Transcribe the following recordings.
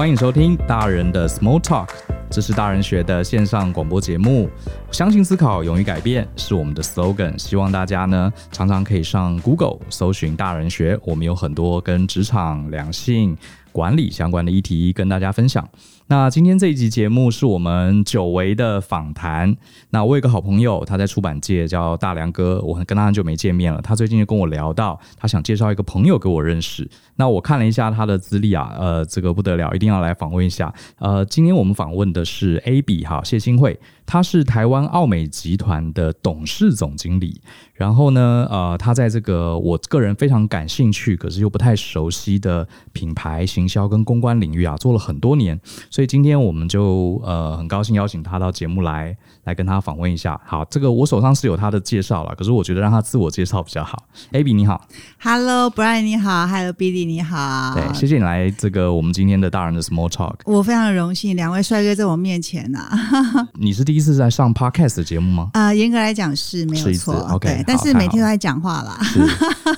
欢迎收听大人的 Small Talk，这是大人学的线上广播节目。相信思考，勇于改变是我们的 slogan。希望大家呢常常可以上 Google 搜寻大人学，我们有很多跟职场、两性、管理相关的议题跟大家分享。那今天这一集节目是我们久违的访谈。那我有个好朋友，他在出版界叫大梁哥，我跟他很久没见面了。他最近就跟我聊到，他想介绍一个朋友给我认识。那我看了一下他的资历啊，呃，这个不得了，一定要来访问一下。呃，今天我们访问的是 A B 哈谢新慧，他是台湾奥美集团的董事总经理。然后呢，呃，他在这个我个人非常感兴趣，可是又不太熟悉的品牌行销跟公关领域啊，做了很多年。所以今天我们就呃很高兴邀请他到节目来，来跟他访问一下。好，这个我手上是有他的介绍了，可是我觉得让他自我介绍比较好。Abby 你好，Hello Brian 你好，Hello Billy 你好，对，谢谢你来这个我们今天的大人的 Small Talk。我非常的荣幸，两位帅哥在我面前呐、啊。你是第一次在上 Podcast 的节目吗？啊、呃，严格来讲是没有错，OK，但是每天都在讲话啦。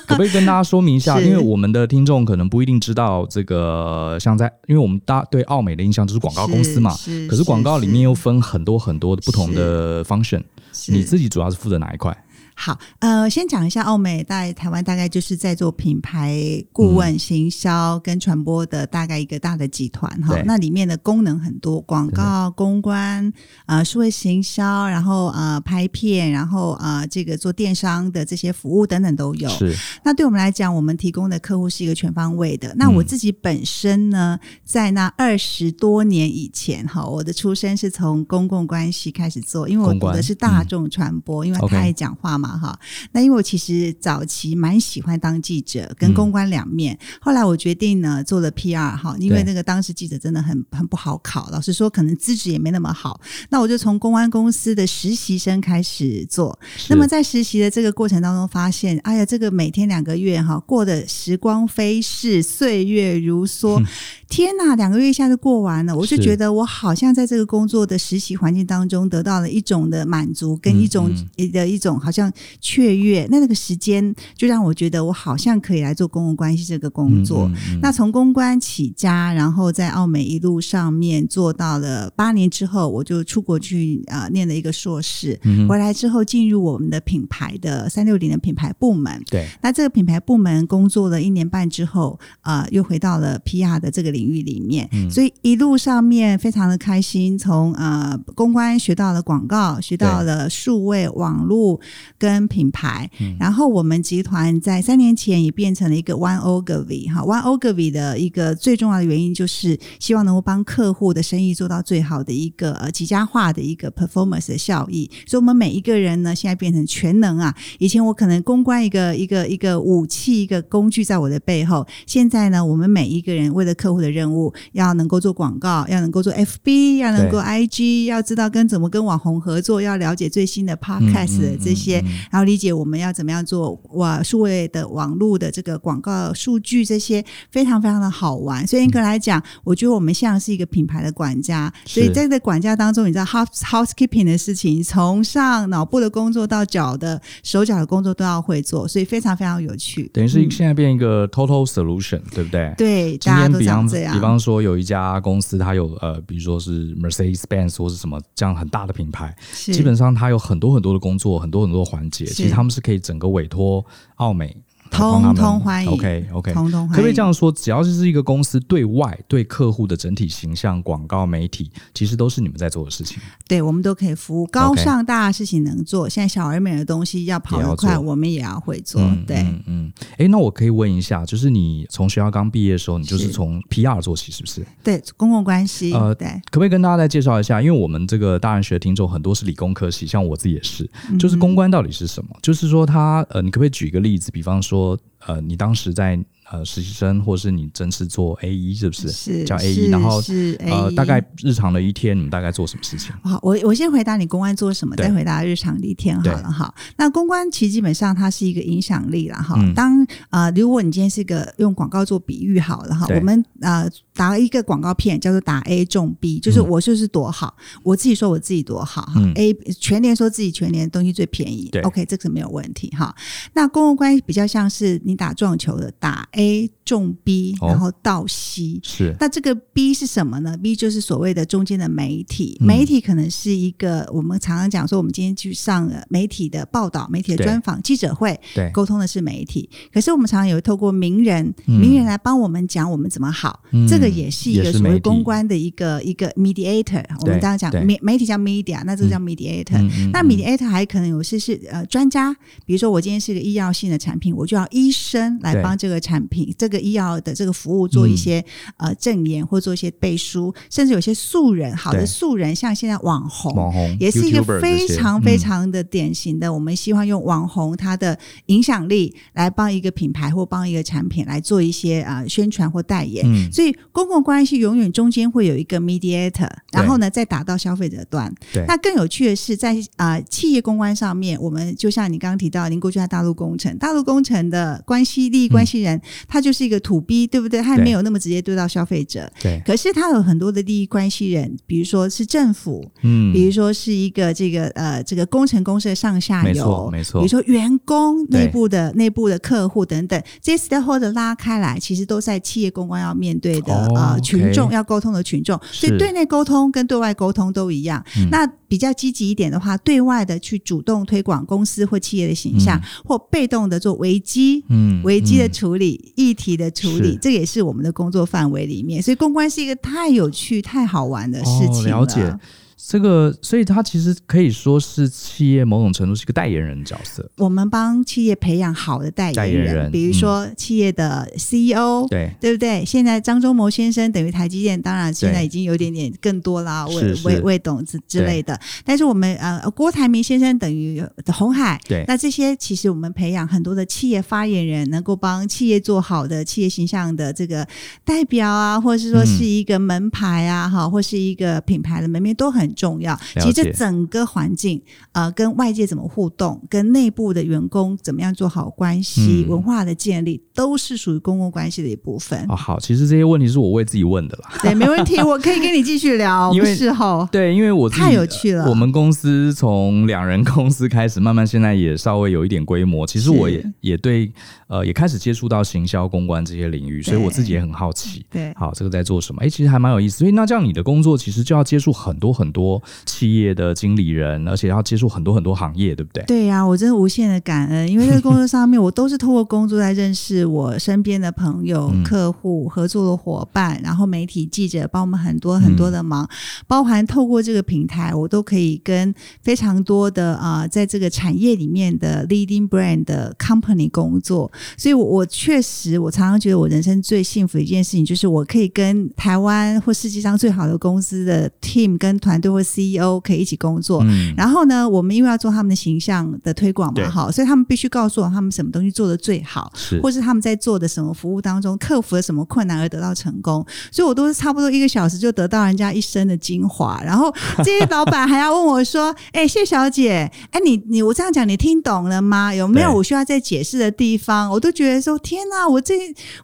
可不可以跟大家说明一下？因为我们的听众可能不一定知道这个，像在因为我们大对奥美的印象就是广告公司嘛，是是可是广告里面又分很多很多的不同的 function，你自己主要是负责哪一块？好，呃，先讲一下奥美在台湾大概就是在做品牌顾问、行销跟传播的大概一个大的集团哈、嗯。那里面的功能很多，广告、公关、呃，数位行销，然后呃拍片，然后呃这个做电商的这些服务等等都有。是。那对我们来讲，我们提供的客户是一个全方位的。那我自己本身呢，在那二十多年以前哈，我的出身是从公共关系开始做，因为我读的是大众传播，嗯、因为太爱讲话嘛。哈，那因为我其实早期蛮喜欢当记者，跟公关两面。嗯、后来我决定呢，做了 PR 哈，因为那个当时记者真的很很不好考，老实说，可能资质也没那么好。那我就从公关公司的实习生开始做。那么在实习的这个过程当中，发现，哎呀，这个每天两个月哈，过的时光飞逝，岁月如梭。嗯 天呐，两个月一下就过完了，我就觉得我好像在这个工作的实习环境当中得到了一种的满足，跟一种的一种好像雀跃。那那个时间就让我觉得我好像可以来做公共关系这个工作。那从公关起家，然后在澳美一路上面做到了八年之后，我就出国去啊、呃、念了一个硕士。回来之后进入我们的品牌的三六零的品牌部门。对，那这个品牌部门工作了一年半之后，啊、呃，又回到了 PR 的这个领域。领域里面，所以一路上面非常的开心，从呃公关学到了广告，学到了数位网络跟品牌。然后我们集团在三年前也变成了一个 One Ogilvy 哈，One Ogilvy 的一个最重要的原因就是希望能够帮客户的生意做到最好的一个呃极佳化的一个 performance 的效益。所以，我们每一个人呢，现在变成全能啊！以前我可能公关一个一个一个武器一个工具在我的背后，现在呢，我们每一个人为了客户的任务要能够做广告，要能够做 FB，要能够 IG，要知道跟怎么跟网红合作，要了解最新的 Podcast 的这些，然后理解我们要怎么样做哇数位的网络的这个广告数据，这些非常非常的好玩。所以严格来讲，我觉得我们像是一个品牌的管家。所以在这个管家当中，你知道 house housekeeping 的事情，从上脑部的工作到脚的手脚的工作都要会做，所以非常非常有趣。等于是现在变一个 total solution，、嗯、对不对？对，大家都想这样。比方说，有一家公司，它有呃，比如说是 Mercedes-Benz 或是什么这样很大的品牌，基本上它有很多很多的工作，很多很多环节，其实他们是可以整个委托奥美。通通欢迎，OK OK，通通欢迎。可不可以这样说？只要是一个公司对外对客户的整体形象、广告、媒体，其实都是你们在做的事情。对，我们都可以服务。高尚大的事情能做，现在小而美的东西要跑得快，我们也要会做。嗯、对，嗯嗯。哎、欸，那我可以问一下，就是你从学校刚毕业的时候，你就是从 PR 做起，是不是？对，公共关系。呃，对。可不可以跟大家再介绍一下？因为我们这个大人学的听众很多是理工科系，像我自己也是。就是公关到底是什么？嗯、就是说他，他呃，你可不可以举一个例子？比方说。呃，你当时在呃实习生，或是你正式做 A E，是不是？是叫 A E，然后是呃，大概日常的一天，你们大概做什么事情？好，我我先回答你公关做什么，再回答日常的一天好了哈。那公关其实基本上它是一个影响力了哈。当啊、呃，如果你今天是一个用广告做比喻好了哈，我们呃打了一个广告片叫做打 A 中 B，就是我就是多好，嗯、我自己说我自己多好哈。嗯、A 全年说自己全年东西最便宜，对，OK，这个没有问题哈。那公共关系比较像是你打撞球的打 A。A 重 B，然后倒 C。是。那这个 B 是什么呢？B 就是所谓的中间的媒体，媒体可能是一个我们常常讲说，我们今天去上了媒体的报道、媒体的专访、记者会，对，沟通的是媒体。可是我们常常有透过名人，名人来帮我们讲我们怎么好，这个也是一个所谓公关的一个一个 mediator。我们刚刚讲媒媒体叫 media，那这个叫 mediator。那 mediator 还可能有些是呃专家，比如说我今天是个医药性的产品，我就要医生来帮这个产品、这个医药的这个服务做一些呃证言或做一些背书，甚至有些素人，好的素人，像现在网红，网红也是一个非常非常的典型的。我们希望用网红他的影响力来帮一个品牌或帮一个产品来做一些啊宣传或代言。所以公共关系永远中间会有一个 mediator，然后呢再打到消费者端。那更有趣的是在啊企业公关上面，我们就像你刚刚提到，您过去在大陆工程，大陆工程的关系利益关系人，他就是一个 to B，对不对？他也没有那么直接对到消费者。对。可是他有很多的利益关系人，比如说是政府，嗯，比如说是一个这个呃这个工程公司的上下游，没错，没错。比如说员工内部的内部的客户等等，这些 stakeholder 拉开来，其实都在企业公关要面对的呃群众要沟通的群众，所以对内沟通跟对外沟通都一样。那比较积极一点的话，对外的去主动推广公司或企业的形象，或被动的做危机，嗯，危机的处理、议题的处理，这也是我们的工作范围里面。所以公关是一个太有趣、太好玩的事情了。了解。这个，所以他其实可以说是企业某种程度是一个代言人角色。我们帮企业培养好的代言人，代言人比如说企业的 CEO，对、嗯、对不对？现在张忠谋先生等于台积电，当然现在已经有点点更多啦，魏魏魏董之之类的。但是我们呃，郭台铭先生等于红海，对，那这些其实我们培养很多的企业发言人，能够帮企业做好的企业形象的这个代表啊，或者是说是一个门牌啊，哈、嗯，或是一个品牌的门面都很。重要，其实整个环境，呃，跟外界怎么互动，跟内部的员工怎么样做好关系，嗯、文化的建立，都是属于公共关系的一部分。哦，好，其实这些问题是我为自己问的啦。对，没问题，我可以跟你继续聊。因为事后，对，因为我太有趣了。我们公司从两人公司开始，慢慢现在也稍微有一点规模。其实我也也对，呃，也开始接触到行销、公关这些领域，所以我自己也很好奇。对，好，这个在做什么？哎，其实还蛮有意思。所以那这样，你的工作其实就要接触很多很多。多企业的经理人，而且要接触很多很多行业，对不对？对呀、啊，我真的无限的感恩，因为在工作上面，我都是透过工作来认识我身边的朋友、嗯、客户、合作的伙伴，然后媒体记者帮我们很多很多的忙，嗯、包含透过这个平台，我都可以跟非常多的啊、呃，在这个产业里面的 leading brand 的 company 工作，所以我，我我确实，我常常觉得我人生最幸福的一件事情，就是我可以跟台湾或世界上最好的公司的 team 跟团队。或 CEO 可以一起工作，嗯、然后呢，我们因为要做他们的形象的推广嘛，哈，所以他们必须告诉我他们什么东西做的最好，是或是他们在做的什么服务当中克服了什么困难而得到成功，所以我都是差不多一个小时就得到人家一生的精华，然后 这些老板还要问我说：“哎、欸，谢小姐，哎、欸，你你我这样讲你听懂了吗？有没有我需要再解释的地方？”我都觉得说：“天哪，我这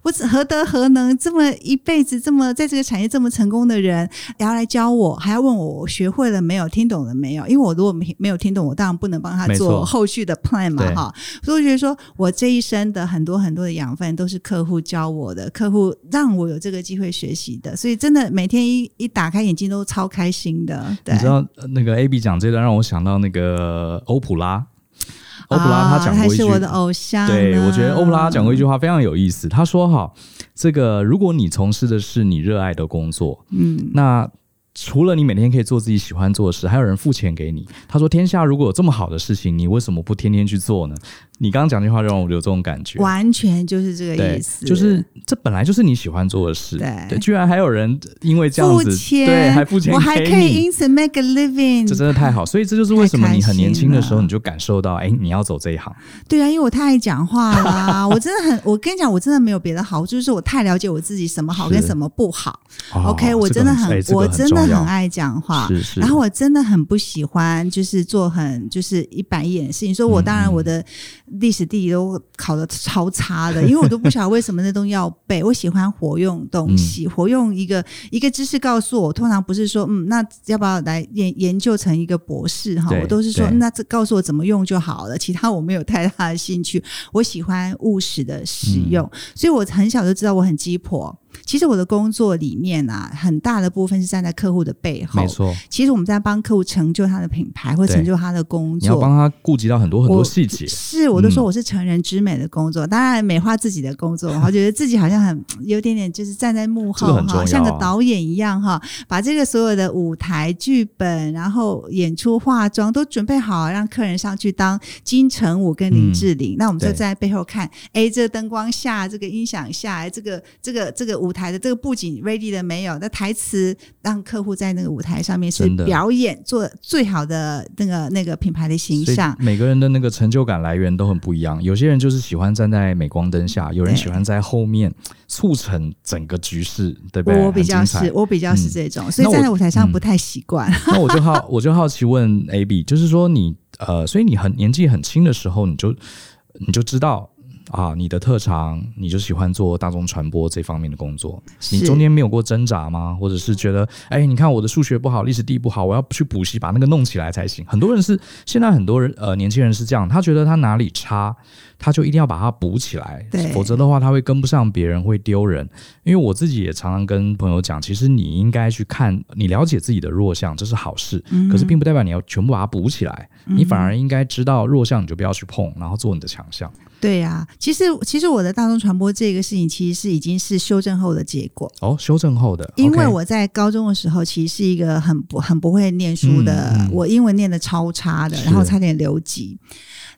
我何德何能，这么一辈子这么在这个产业这么成功的人，也要来教我，还要问我。”学会了没有？听懂了没有？因为我如果没没有听懂，我当然不能帮他做后续的 plan 嘛，哈。所以我觉得说我这一生的很多很多的养分都是客户教我的，客户让我有这个机会学习的。所以真的每天一一打开眼睛都超开心的。对，你知道那个 AB 讲这段让我想到那个欧普拉，欧普拉他讲过一句，我的偶像。对，我觉得欧普拉讲过一句话非常有意思。他说：“哈，这个如果你从事的是你热爱的工作，嗯，那。”除了你每天可以做自己喜欢做的事，还有人付钱给你。他说：“天下如果有这么好的事情，你为什么不天天去做呢？”你刚刚讲这句话让我有这种感觉，完全就是这个意思。就是这本来就是你喜欢做的事，对，居然还有人因为这样子，对，还付钱，我还可以因此 make a living，这真的太好。所以这就是为什么你很年轻的时候你就感受到，哎，你要走这一行。对啊，因为我太爱讲话了，我真的很，我跟你讲，我真的没有别的好，就是我太了解我自己，什么好跟什么不好。OK，我真的很，我真的很爱讲话，然后我真的很不喜欢就是做很就是一板一眼的事情。所以我当然我的。历史地理都考的超差的，因为我都不晓得为什么那东西要背。我喜欢活用东西，嗯、活用一个一个知识告诉我。通常不是说，嗯，那要不要来研研究成一个博士哈？我都是说，嗯、那这告诉我怎么用就好了。其他我没有太大的兴趣。我喜欢务实的使用，嗯、所以我很小就知道我很鸡婆。其实我的工作里面啊，很大的部分是站在客户的背后。没错，其实我们在帮客户成就他的品牌，或成就他的工作。你要帮他顾及到很多很多细节。是，我都说我是成人之美的工作，嗯、当然美化自己的工作，我觉得自己好像很有点点，就是站在幕后哈，啊、像个导演一样哈，把这个所有的舞台剧本，然后演出、化妆都准备好，让客人上去当金城武跟林志玲。嗯、那我们就在背后看，哎，这个灯光下，这个音响下，这个这个这个舞台。台的这个布景 ready 了没有？那台词让客户在那个舞台上面是表演做最好的那个那个品牌的形象。每个人的那个成就感来源都很不一样。有些人就是喜欢站在镁光灯下，有人喜欢在后面促成整个局势，对不对？我比较是，我比较是这种，嗯、所以站在舞台上不太习惯。那我，嗯、那我就好，我就好奇问 AB，就是说你呃，所以你很年纪很轻的时候，你就你就知道。啊，你的特长，你就喜欢做大众传播这方面的工作。你中间没有过挣扎吗？或者是觉得，哎，你看我的数学不好，历史地不好，我要去补习把那个弄起来才行。很多人是现在很多人呃年轻人是这样，他觉得他哪里差，他就一定要把它补起来，否则的话他会跟不上别人，会丢人。因为我自己也常常跟朋友讲，其实你应该去看，你了解自己的弱项，这是好事。嗯、可是并不代表你要全部把它补起来，嗯、你反而应该知道弱项你就不要去碰，然后做你的强项。对呀、啊，其实其实我的大众传播这个事情，其实是已经是修正后的结果哦，修正后的，因为我在高中的时候，其实是一个很不很不会念书的，嗯嗯、我英文念的超差的，然后差点留级。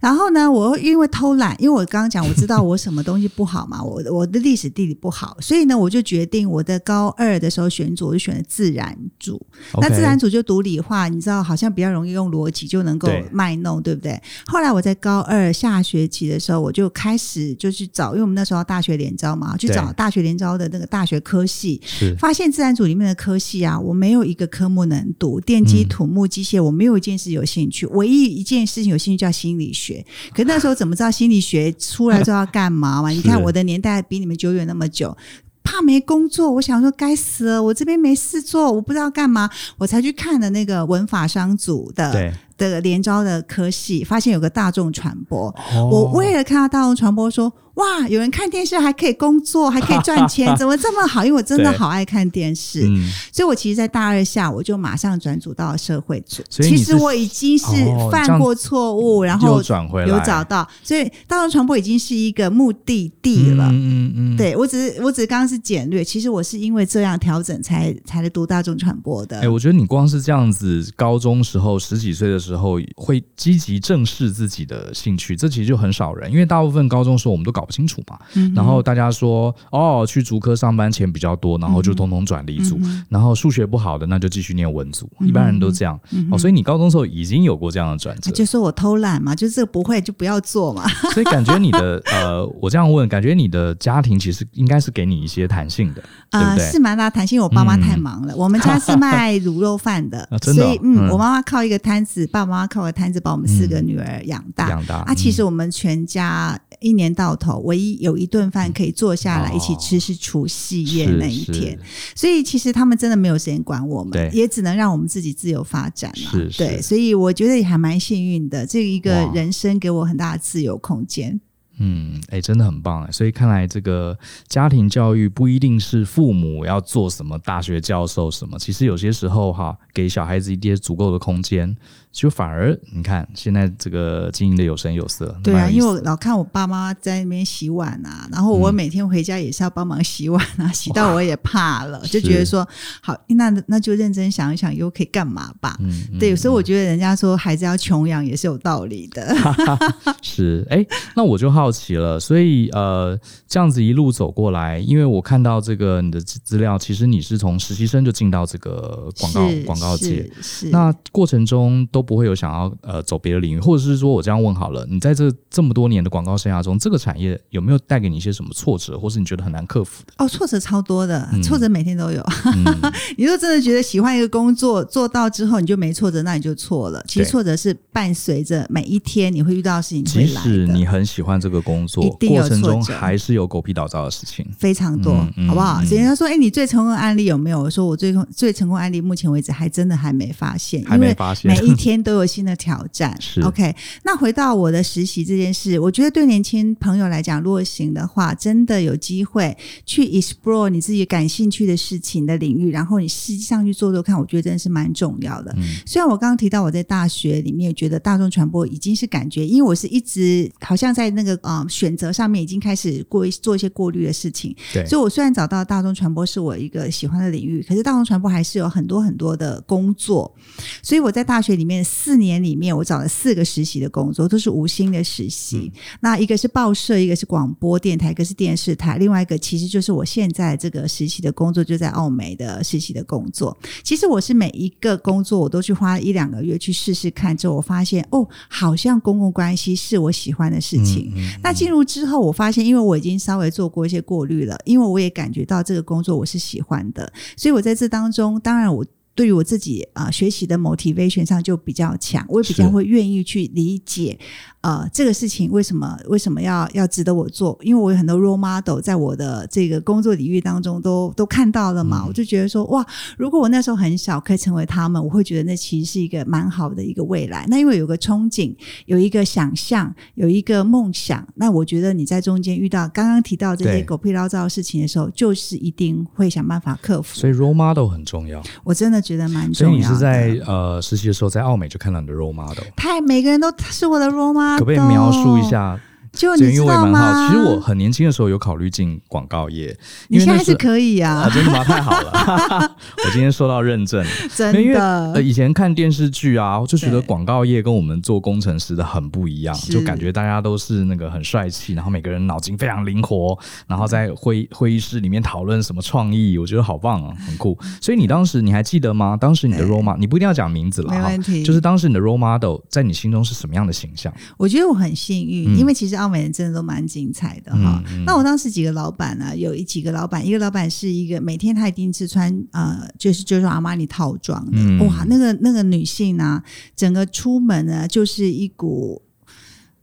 然后呢，我因为偷懒，因为我刚刚讲，我知道我什么东西不好嘛，我我的历史地理不好，所以呢，我就决定我的高二的时候选组，我就选了自然组。那自然组就读理化，你知道，好像比较容易用逻辑就能够卖弄，对，对不对？后来我在高二下学期的时候，我就开始就去找，因为我们那时候大学联招嘛，去找大学联招的那个大学科系，发现自然组里面的科系啊，我没有一个科目能读，电机、土木、机械，我没有一件事有兴趣，唯一一件事情有兴趣叫心理学。可那时候怎么知道心理学出来之后要干嘛嘛？你看我的年代比你们久远那么久，怕没工作，我想说该死了，我这边没事做，我不知道干嘛，我才去看的那个文法商组的的联招的科系，发现有个大众传播，我为了看到大众传播说。哇！有人看电视还可以工作，还可以赚钱，怎么这么好？因为我真的好爱看电视，嗯、所以我其实，在大二下我就马上转组到了社会组。其实我已经是犯过错误，哦、然后转回来有找到，所以大众传播已经是一个目的地了。嗯嗯，嗯对我只是我只是刚刚是简略，其实我是因为这样调整才才来读大众传播的。哎、欸，我觉得你光是这样子，高中时候十几岁的时候会积极正视自己的兴趣，这其实就很少人，因为大部分高中时候我们都搞不。清楚嘛？然后大家说哦，去竹科上班钱比较多，然后就通通转理组。然后数学不好的，那就继续念文组。一般人都这样哦。所以你高中时候已经有过这样的转折，就说我偷懒嘛，就是这个不会就不要做嘛。所以感觉你的呃，我这样问，感觉你的家庭其实应该是给你一些弹性的，对不对？是蛮大弹性。我爸妈太忙了，我们家是卖卤肉饭的，所以嗯，我妈妈靠一个摊子，爸爸妈妈靠一个摊子，把我们四个女儿养大。养大啊，其实我们全家一年到头唯一有一顿饭可以坐下来一起吃，是除夕夜那一天。所以其实他们真的没有时间管我们，也只能让我们自己自由发展嘛。对，所以我觉得也还蛮幸运的，这一个人生给我很大的自由空间。嗯，哎，真的很棒哎。所以看来这个家庭教育不一定是父母要做什么大学教授什么，其实有些时候哈，给小孩子一些足够的空间。就反而你看，现在这个经营的有声有色。对啊，因为我老看我爸妈在那边洗碗啊，然后我每天回家也是要帮忙洗碗啊，嗯、洗到我也怕了，就觉得说好，那那就认真想一想，又可以干嘛吧？嗯，对，所以我觉得人家说孩子要穷养也是有道理的。是，哎，那我就好好奇了，所以呃，这样子一路走过来，因为我看到这个你的资料，其实你是从实习生就进到这个广告广告界，是那过程中都不会有想要呃走别的领域，或者是说我这样问好了，你在这这么多年的广告生涯中，这个产业有没有带给你一些什么挫折，或是你觉得很难克服的？哦，挫折超多的，挫折每天都有。嗯、你如果真的觉得喜欢一个工作，做到之后你就没挫折，那你就错了。其实挫折是伴随着每一天你会遇到的事情的。即使你很喜欢这个工作，过程中还是有狗屁倒灶的事情，非常多，嗯、好不好？人家说，哎、欸，你最成功的案例有没有？我说我最最成功案例，目前为止还真的还没发现，还没发现，每一天都有新的挑战。是 OK。那回到我的实习这件事，我觉得对年轻朋友来讲，如果行的话，真的有机会去 explore 你自己感兴趣的事情的领域，然后你实际上去做做看，我觉得真的是蛮重要的。嗯、虽然我刚刚提到我在大学里面觉得大众传播已经是感觉，因为我是一直好像在那个啊、呃、选择上面已经开始过做一些过滤的事情，对，所以我虽然找到大众传播是我一个喜欢的领域，可是大众传播还是有很多很多的工作，所以我在大学里面四年里面，我找了四个实习的工作，都是无薪的实习。嗯、那一个是报社，一个是广播电台，一个是电视台，另外一个其实就是我现在这个实习的工作，就在澳美的实习的工作。其实我是每一个工作我都去花一两个月去试试看，之后我发现哦，好像公共关系是我喜欢的事情。嗯嗯嗯、那进入之后，我发现因为我已经稍微做过一些过滤了，因为我也感觉到这个工作我是喜欢的，所以我在这当中，当然我。对于我自己啊、呃，学习的 motivation 上就比较强，我也比较会愿意去理解。呃，这个事情为什么为什么要要值得我做？因为我有很多 role model 在我的这个工作领域当中都都看到了嘛，嗯、我就觉得说哇，如果我那时候很小可以成为他们，我会觉得那其实是一个蛮好的一个未来。那因为有个憧憬，有一个想象，有一个梦想，那我觉得你在中间遇到刚刚提到这些狗屁倒灶的事情的时候，就是一定会想办法克服。所以 role model 很重要，我真的觉得蛮重要的。所以你是在呃实习的时候在澳美就看到你的 role model，太每个人都是我的 role model。可不可以描述一下？就你知道吗？其实我很年轻的时候有考虑进广告业，你现在是可以啊，啊真的吗？太好了，我今天受到认证，真的。因为呃以前看电视剧啊，就觉得广告业跟我们做工程师的很不一样，就感觉大家都是那个很帅气，然后每个人脑筋非常灵活，然后在会会议室里面讨论什么创意，我觉得好棒啊，很酷。所以你当时你还记得吗？当时你的 role model，你不一定要讲名字了，没问题。就是当时你的 role model 在你心中是什么样的形象？我觉得我很幸运，因为其实。奥美人真的都蛮精彩的哈。嗯嗯、那我当时几个老板呢，有一几个老板，一个老板是一个每天他一定是穿呃，就是就是阿玛尼套装的，嗯、哇，那个那个女性呢，整个出门呢就是一股，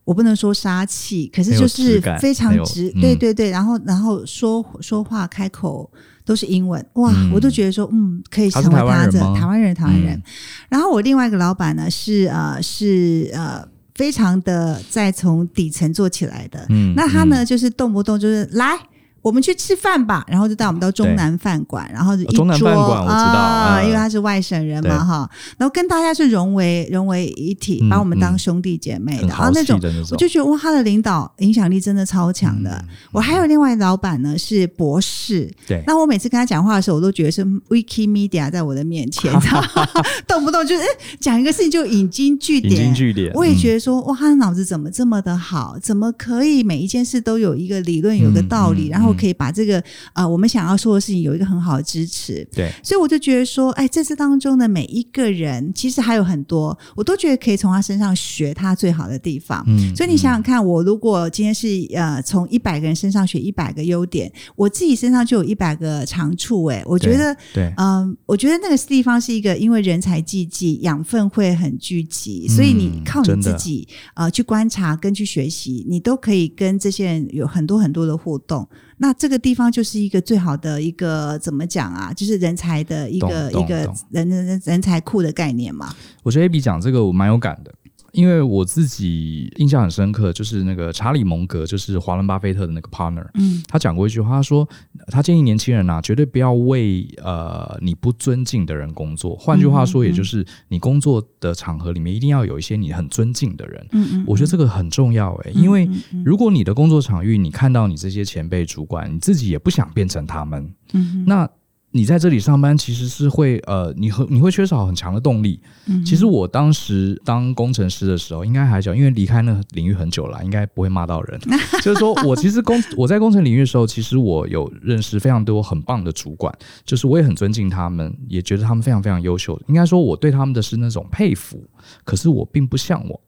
我不能说杀气，可是就是非常直，嗯、对对对，然后然后说说话开口都是英文，哇，嗯、我都觉得说嗯，可以成为他的台湾人，台湾人。嗯、然后我另外一个老板呢是呃是呃。非常的在从底层做起来的，嗯，那他呢，就是动不动就是来。我们去吃饭吧，然后就带我们到中南饭馆，然后一桌，中南饭馆我知道啊，呃、因为他是外省人嘛哈，然后跟大家是融为融为一体，嗯、把我们当兄弟姐妹的，嗯、然后那种，我就觉得哇，他的领导影响力真的超强的。嗯、我还有另外老板呢是博士，对，那我每次跟他讲话的时候，我都觉得是 Wikimedia 在我的面前，动不动就是讲一个事情就引经据典，引经据典，我也觉得说哇，他的脑子怎么这么的好，怎么可以每一件事都有一个理论，有个道理，嗯、然后。可以把这个呃，我们想要说的事情有一个很好的支持，对，所以我就觉得说，哎，在这当中的每一个人，其实还有很多，我都觉得可以从他身上学他最好的地方。嗯，所以你想想看，我如果今天是呃，从一百个人身上学一百个优点，我自己身上就有一百个长处。哎，我觉得，对，嗯、呃，我觉得那个地方是一个，因为人才济济，养分会很聚集，所以你靠你自己呃去观察跟去学习，你都可以跟这些人有很多很多的互动。那这个地方就是一个最好的一个怎么讲啊？就是人才的一个一个人人人才库的概念嘛。我觉得 AB 讲这个我蛮有感的。因为我自己印象很深刻，就是那个查理蒙格，就是华伦巴菲特的那个 partner，嗯，他讲过一句话，他说他建议年轻人呐、啊，绝对不要为呃你不尊敬的人工作。换句话说，也就是你工作的场合里面一定要有一些你很尊敬的人。嗯嗯，我觉得这个很重要诶、欸，因为如果你的工作场域你看到你这些前辈主管，你自己也不想变成他们，嗯，那。你在这里上班其实是会呃，你和你会缺少很强的动力。嗯，其实我当时当工程师的时候，应该还小，因为离开那个领域很久了，应该不会骂到人。就是说我其实工 我在工程领域的时候，其实我有认识非常多很棒的主管，就是我也很尊敬他们，也觉得他们非常非常优秀。应该说我对他们的是那种佩服，可是我并不向往。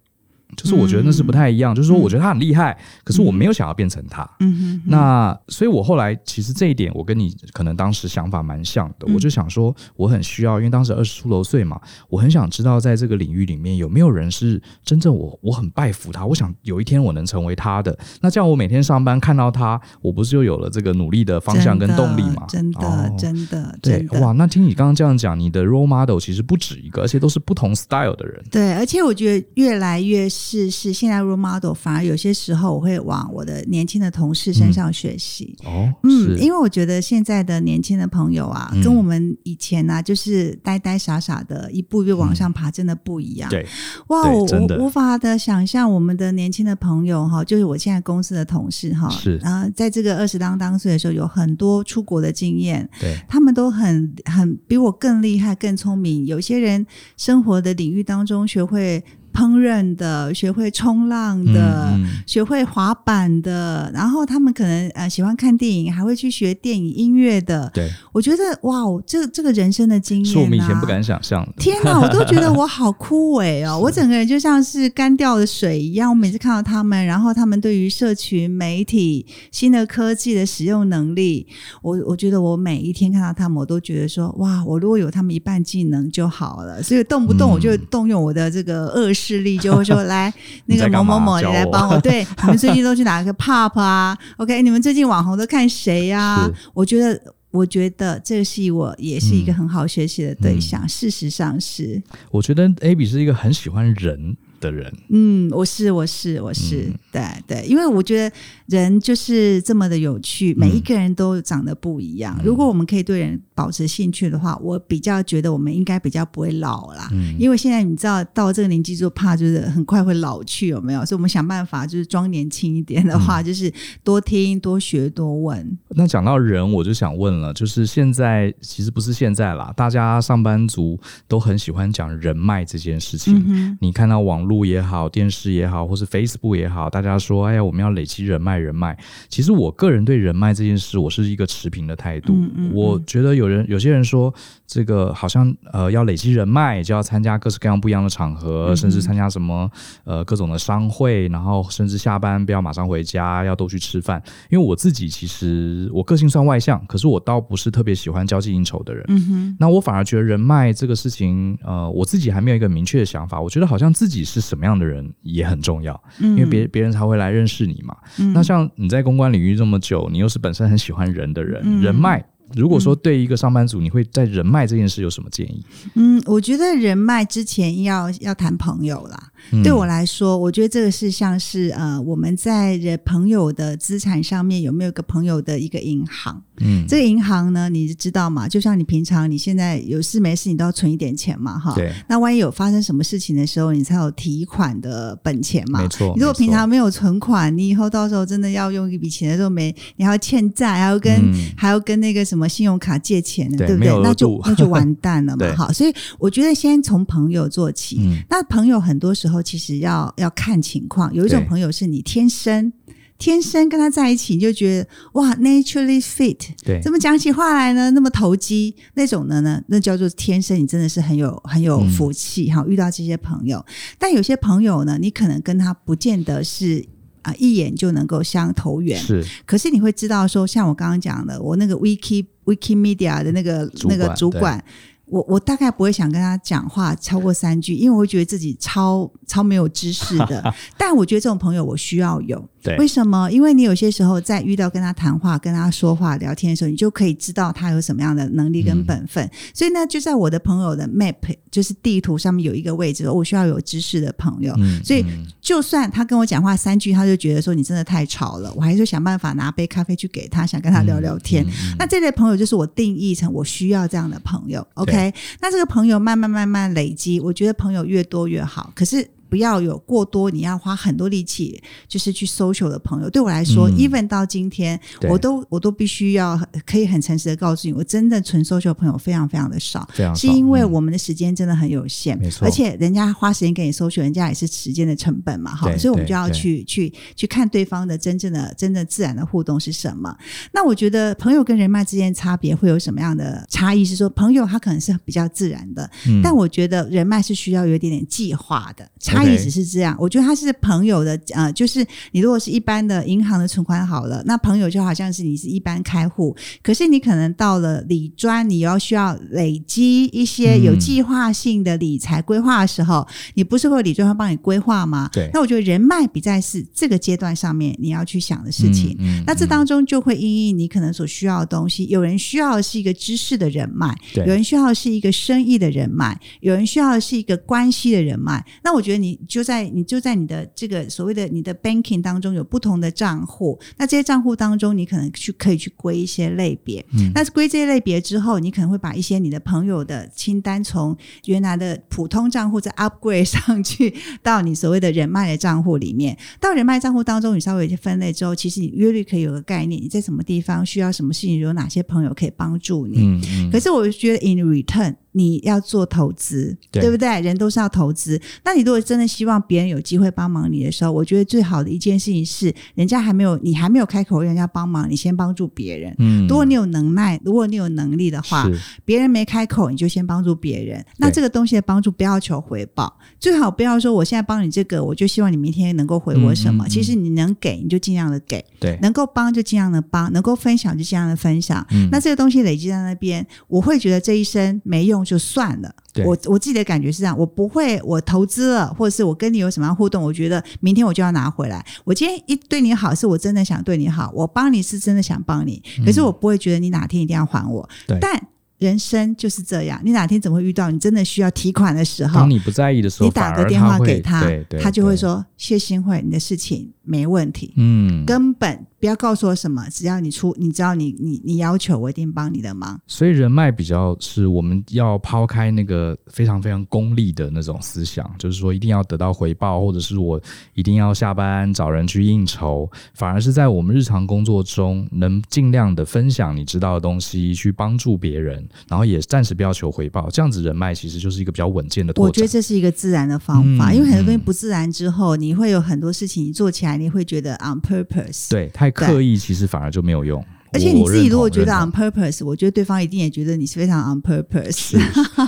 就是我觉得那是不太一样，嗯、就是说我觉得他很厉害，嗯、可是我没有想要变成他。嗯哼，那所以，我后来其实这一点，我跟你可能当时想法蛮像的。嗯、我就想说，我很需要，因为当时二十出头岁嘛，我很想知道，在这个领域里面有没有人是真正我我很拜服他，我想有一天我能成为他的。那这样我每天上班看到他，我不是就有了这个努力的方向跟动力嘛？真的，哦、真的，对哇！那听你刚刚这样讲，你的 role model 其实不止一个，而且都是不同 style 的人。对，而且我觉得越来越是是现在。role model 反而有些时候我会往我的年轻的同事身上学习、嗯、哦，嗯，因为我觉得现在的年轻的朋友啊，嗯、跟我们以前呢、啊，就是呆呆傻傻的，一步一步往上爬，真的不一样。对，哇，我我无法的想象我们的年轻的朋友哈，就是我现在公司的同事哈，是啊，在这个二十当当岁的时候，有很多出国的经验，对，他们都很很比我更厉害、更聪明。有些人生活的领域当中学会。烹饪的，学会冲浪的，嗯嗯、学会滑板的，然后他们可能呃喜欢看电影，还会去学电影音乐的。对，我觉得哇，这这个人生的经验、啊，是我们以前不敢想象的。天哪，我都觉得我好枯萎哦，我整个人就像是干掉的水一样。我每次看到他们，然后他们对于社群媒体、新的科技的使用能力，我我觉得我每一天看到他们，我都觉得说哇，我如果有他们一半技能就好了。所以动不动我就动用我的这个恶。势力就会说来那个某某某，你来帮我。对，你们最近都去哪个 pop 啊？OK，你们最近网红都看谁呀、啊？我觉得，我觉得这个是我也是一个很好学习的对象。嗯、事实上是，我觉得 Abby 是一个很喜欢人的人。嗯，我是，我是，我是，嗯、对对，因为我觉得。人就是这么的有趣，每一个人都长得不一样。嗯、如果我们可以对人保持兴趣的话，我比较觉得我们应该比较不会老啦。嗯、因为现在你知道到这个年纪就怕就是很快会老去，有没有？所以我们想办法就是装年轻一点的话，嗯、就是多听、多学、多问。那讲到人，我就想问了，就是现在其实不是现在啦，大家上班族都很喜欢讲人脉这件事情。嗯、你看到网络也好，电视也好，或是 Facebook 也好，大家说：“哎呀，我们要累积人脉。”人脉，其实我个人对人脉这件事，我是一个持平的态度。我觉得有人有些人说，这个好像呃要累积人脉，就要参加各式各样不一样的场合，甚至参加什么呃各种的商会，然后甚至下班不要马上回家，要都去吃饭。因为我自己其实我个性算外向，可是我倒不是特别喜欢交际应酬的人。嗯哼，那我反而觉得人脉这个事情，呃，我自己还没有一个明确的想法。我觉得好像自己是什么样的人也很重要，嗯、因为别别人才会来认识你嘛。嗯、那像你在公关领域这么久，你又是本身很喜欢人的人，嗯、人脉。如果说对一个上班族，你会在人脉这件事有什么建议？嗯，我觉得人脉之前要要谈朋友啦。嗯、对我来说，我觉得这个是像是呃，我们在人朋友的资产上面有没有个朋友的一个银行？嗯，这个银行呢，你知道嘛？就像你平常你现在有事没事，你都要存一点钱嘛，哈。对。那万一有发生什么事情的时候，你才有提款的本钱嘛。没错。你如果平常没有存款，你以后到时候真的要用一笔钱的时候没，你还要欠债，还要跟、嗯、还要跟那个什么信用卡借钱呢，对，对不对？那就 那就完蛋了嘛，哈。所以我觉得先从朋友做起。嗯、那朋友很多时候其实要要看情况，有一种朋友是你天生。天生跟他在一起，你就觉得哇，naturally fit。对，怎么讲起话来呢？那么投机那种的呢？那叫做天生，你真的是很有很有福气哈，嗯、遇到这些朋友。但有些朋友呢，你可能跟他不见得是啊、呃，一眼就能够相投缘。是，可是你会知道说，像我刚刚讲的，我那个 Wiki Wikimedia 的那个那个主管。我我大概不会想跟他讲话超过三句，因为我会觉得自己超超没有知识的。但我觉得这种朋友我需要有。对，为什么？因为你有些时候在遇到跟他谈话、跟他说话、聊天的时候，你就可以知道他有什么样的能力跟本分。嗯、所以呢，就在我的朋友的 map，就是地图上面有一个位置，我需要有知识的朋友。嗯、所以就算他跟我讲话三句，他就觉得说你真的太吵了，我还是想办法拿杯咖啡去给他，想跟他聊聊天。那这类朋友就是我定义成我需要这样的朋友。OK，那这个朋友慢慢慢慢累积，我觉得朋友越多越好。可是。不要有过多你要花很多力气就是去 social 的朋友。对我来说、嗯、，even 到今天，我都我都必须要可以很诚实的告诉你，我真的纯 social 朋友非常非常的少，是因为我们的时间真的很有限，没错。而且人家花时间给你 social，人家也是时间的成本嘛，哈，所以我们就要去去去看对方的真正的真的自然的互动是什么。那我觉得朋友跟人脉之间差别会有什么样的差异？是说朋友他可能是比较自然的，嗯、但我觉得人脉是需要有一点点计划的。差异只是这样。我觉得他是朋友的，呃，就是你如果是一般的银行的存款好了，那朋友就好像是你是一般开户，可是你可能到了理专，你要需要累积一些有计划性的理财规划的时候，嗯、你不是会有理专会帮你规划吗？对。那我觉得人脉比在是这个阶段上面你要去想的事情，嗯嗯、那这当中就会因应你可能所需要的东西，有人需要的是一个知识的人脉，对，有人需要的是一个生意的人脉，有人需要的是一个关系的人脉，那我觉得你就在你就在你的这个所谓的你的 banking 当中有不同的账户，那这些账户当中你可能去可以去归一些类别，嗯，那归这些类别之后，你可能会把一些你的朋友的清单从原来的普通账户再 upgrade 上去到你所谓的人脉的账户里面，到人脉账户当中你稍微有些分类之后，其实你约率可以有个概念，你在什么地方需要什么事情，有哪些朋友可以帮助你，嗯嗯，可是我觉得 in return。你要做投资，对，对不对？人都是要投资。那你如果真的希望别人有机会帮忙你的时候，我觉得最好的一件事情是，人家还没有，你还没有开口，人家帮忙，你先帮助别人。嗯，如果你有能耐，如果你有能力的话，别人没开口，你就先帮助别人。那这个东西的帮助不要求回报，最好不要说我现在帮你这个，我就希望你明天能够回我什么。嗯嗯嗯，其实你能给，你就尽量的给。对，能够帮就尽量的帮，能够分享就尽量的分享。嗯，那这个东西累积在那边，我会觉得这一生没用就算了。我我自己的感觉是这样，我不会，我投资了，或者是我跟你有什么样互动，我觉得明天我就要拿回来。我今天一对你好，是我真的想对你好，我帮你是真的想帮你，可是我不会觉得你哪天一定要还我。对，但人生就是这样，你哪天怎么会遇到你真的需要提款的时候？当你不在意的时候，你打个电话给他，他就会说：“谢新会，你的事情没问题。”嗯，根本。不要告诉我什么，只要你出，你知道你你你要求，我一定帮你的忙。所以人脉比较是我们要抛开那个非常非常功利的那种思想，就是说一定要得到回报，或者是我一定要下班找人去应酬，反而是在我们日常工作中能尽量的分享你知道的东西，去帮助别人，然后也暂时不要求回报，这样子人脉其实就是一个比较稳健的。我觉得这是一个自然的方法，嗯、因为很多东西不自然之后，你会有很多事情你做起来你会觉得 on purpose。对，太。刻意其实反而就没有用，而且你自己如果觉得 on purpose，我，我觉得对方一定也觉得你是非常 on purpose。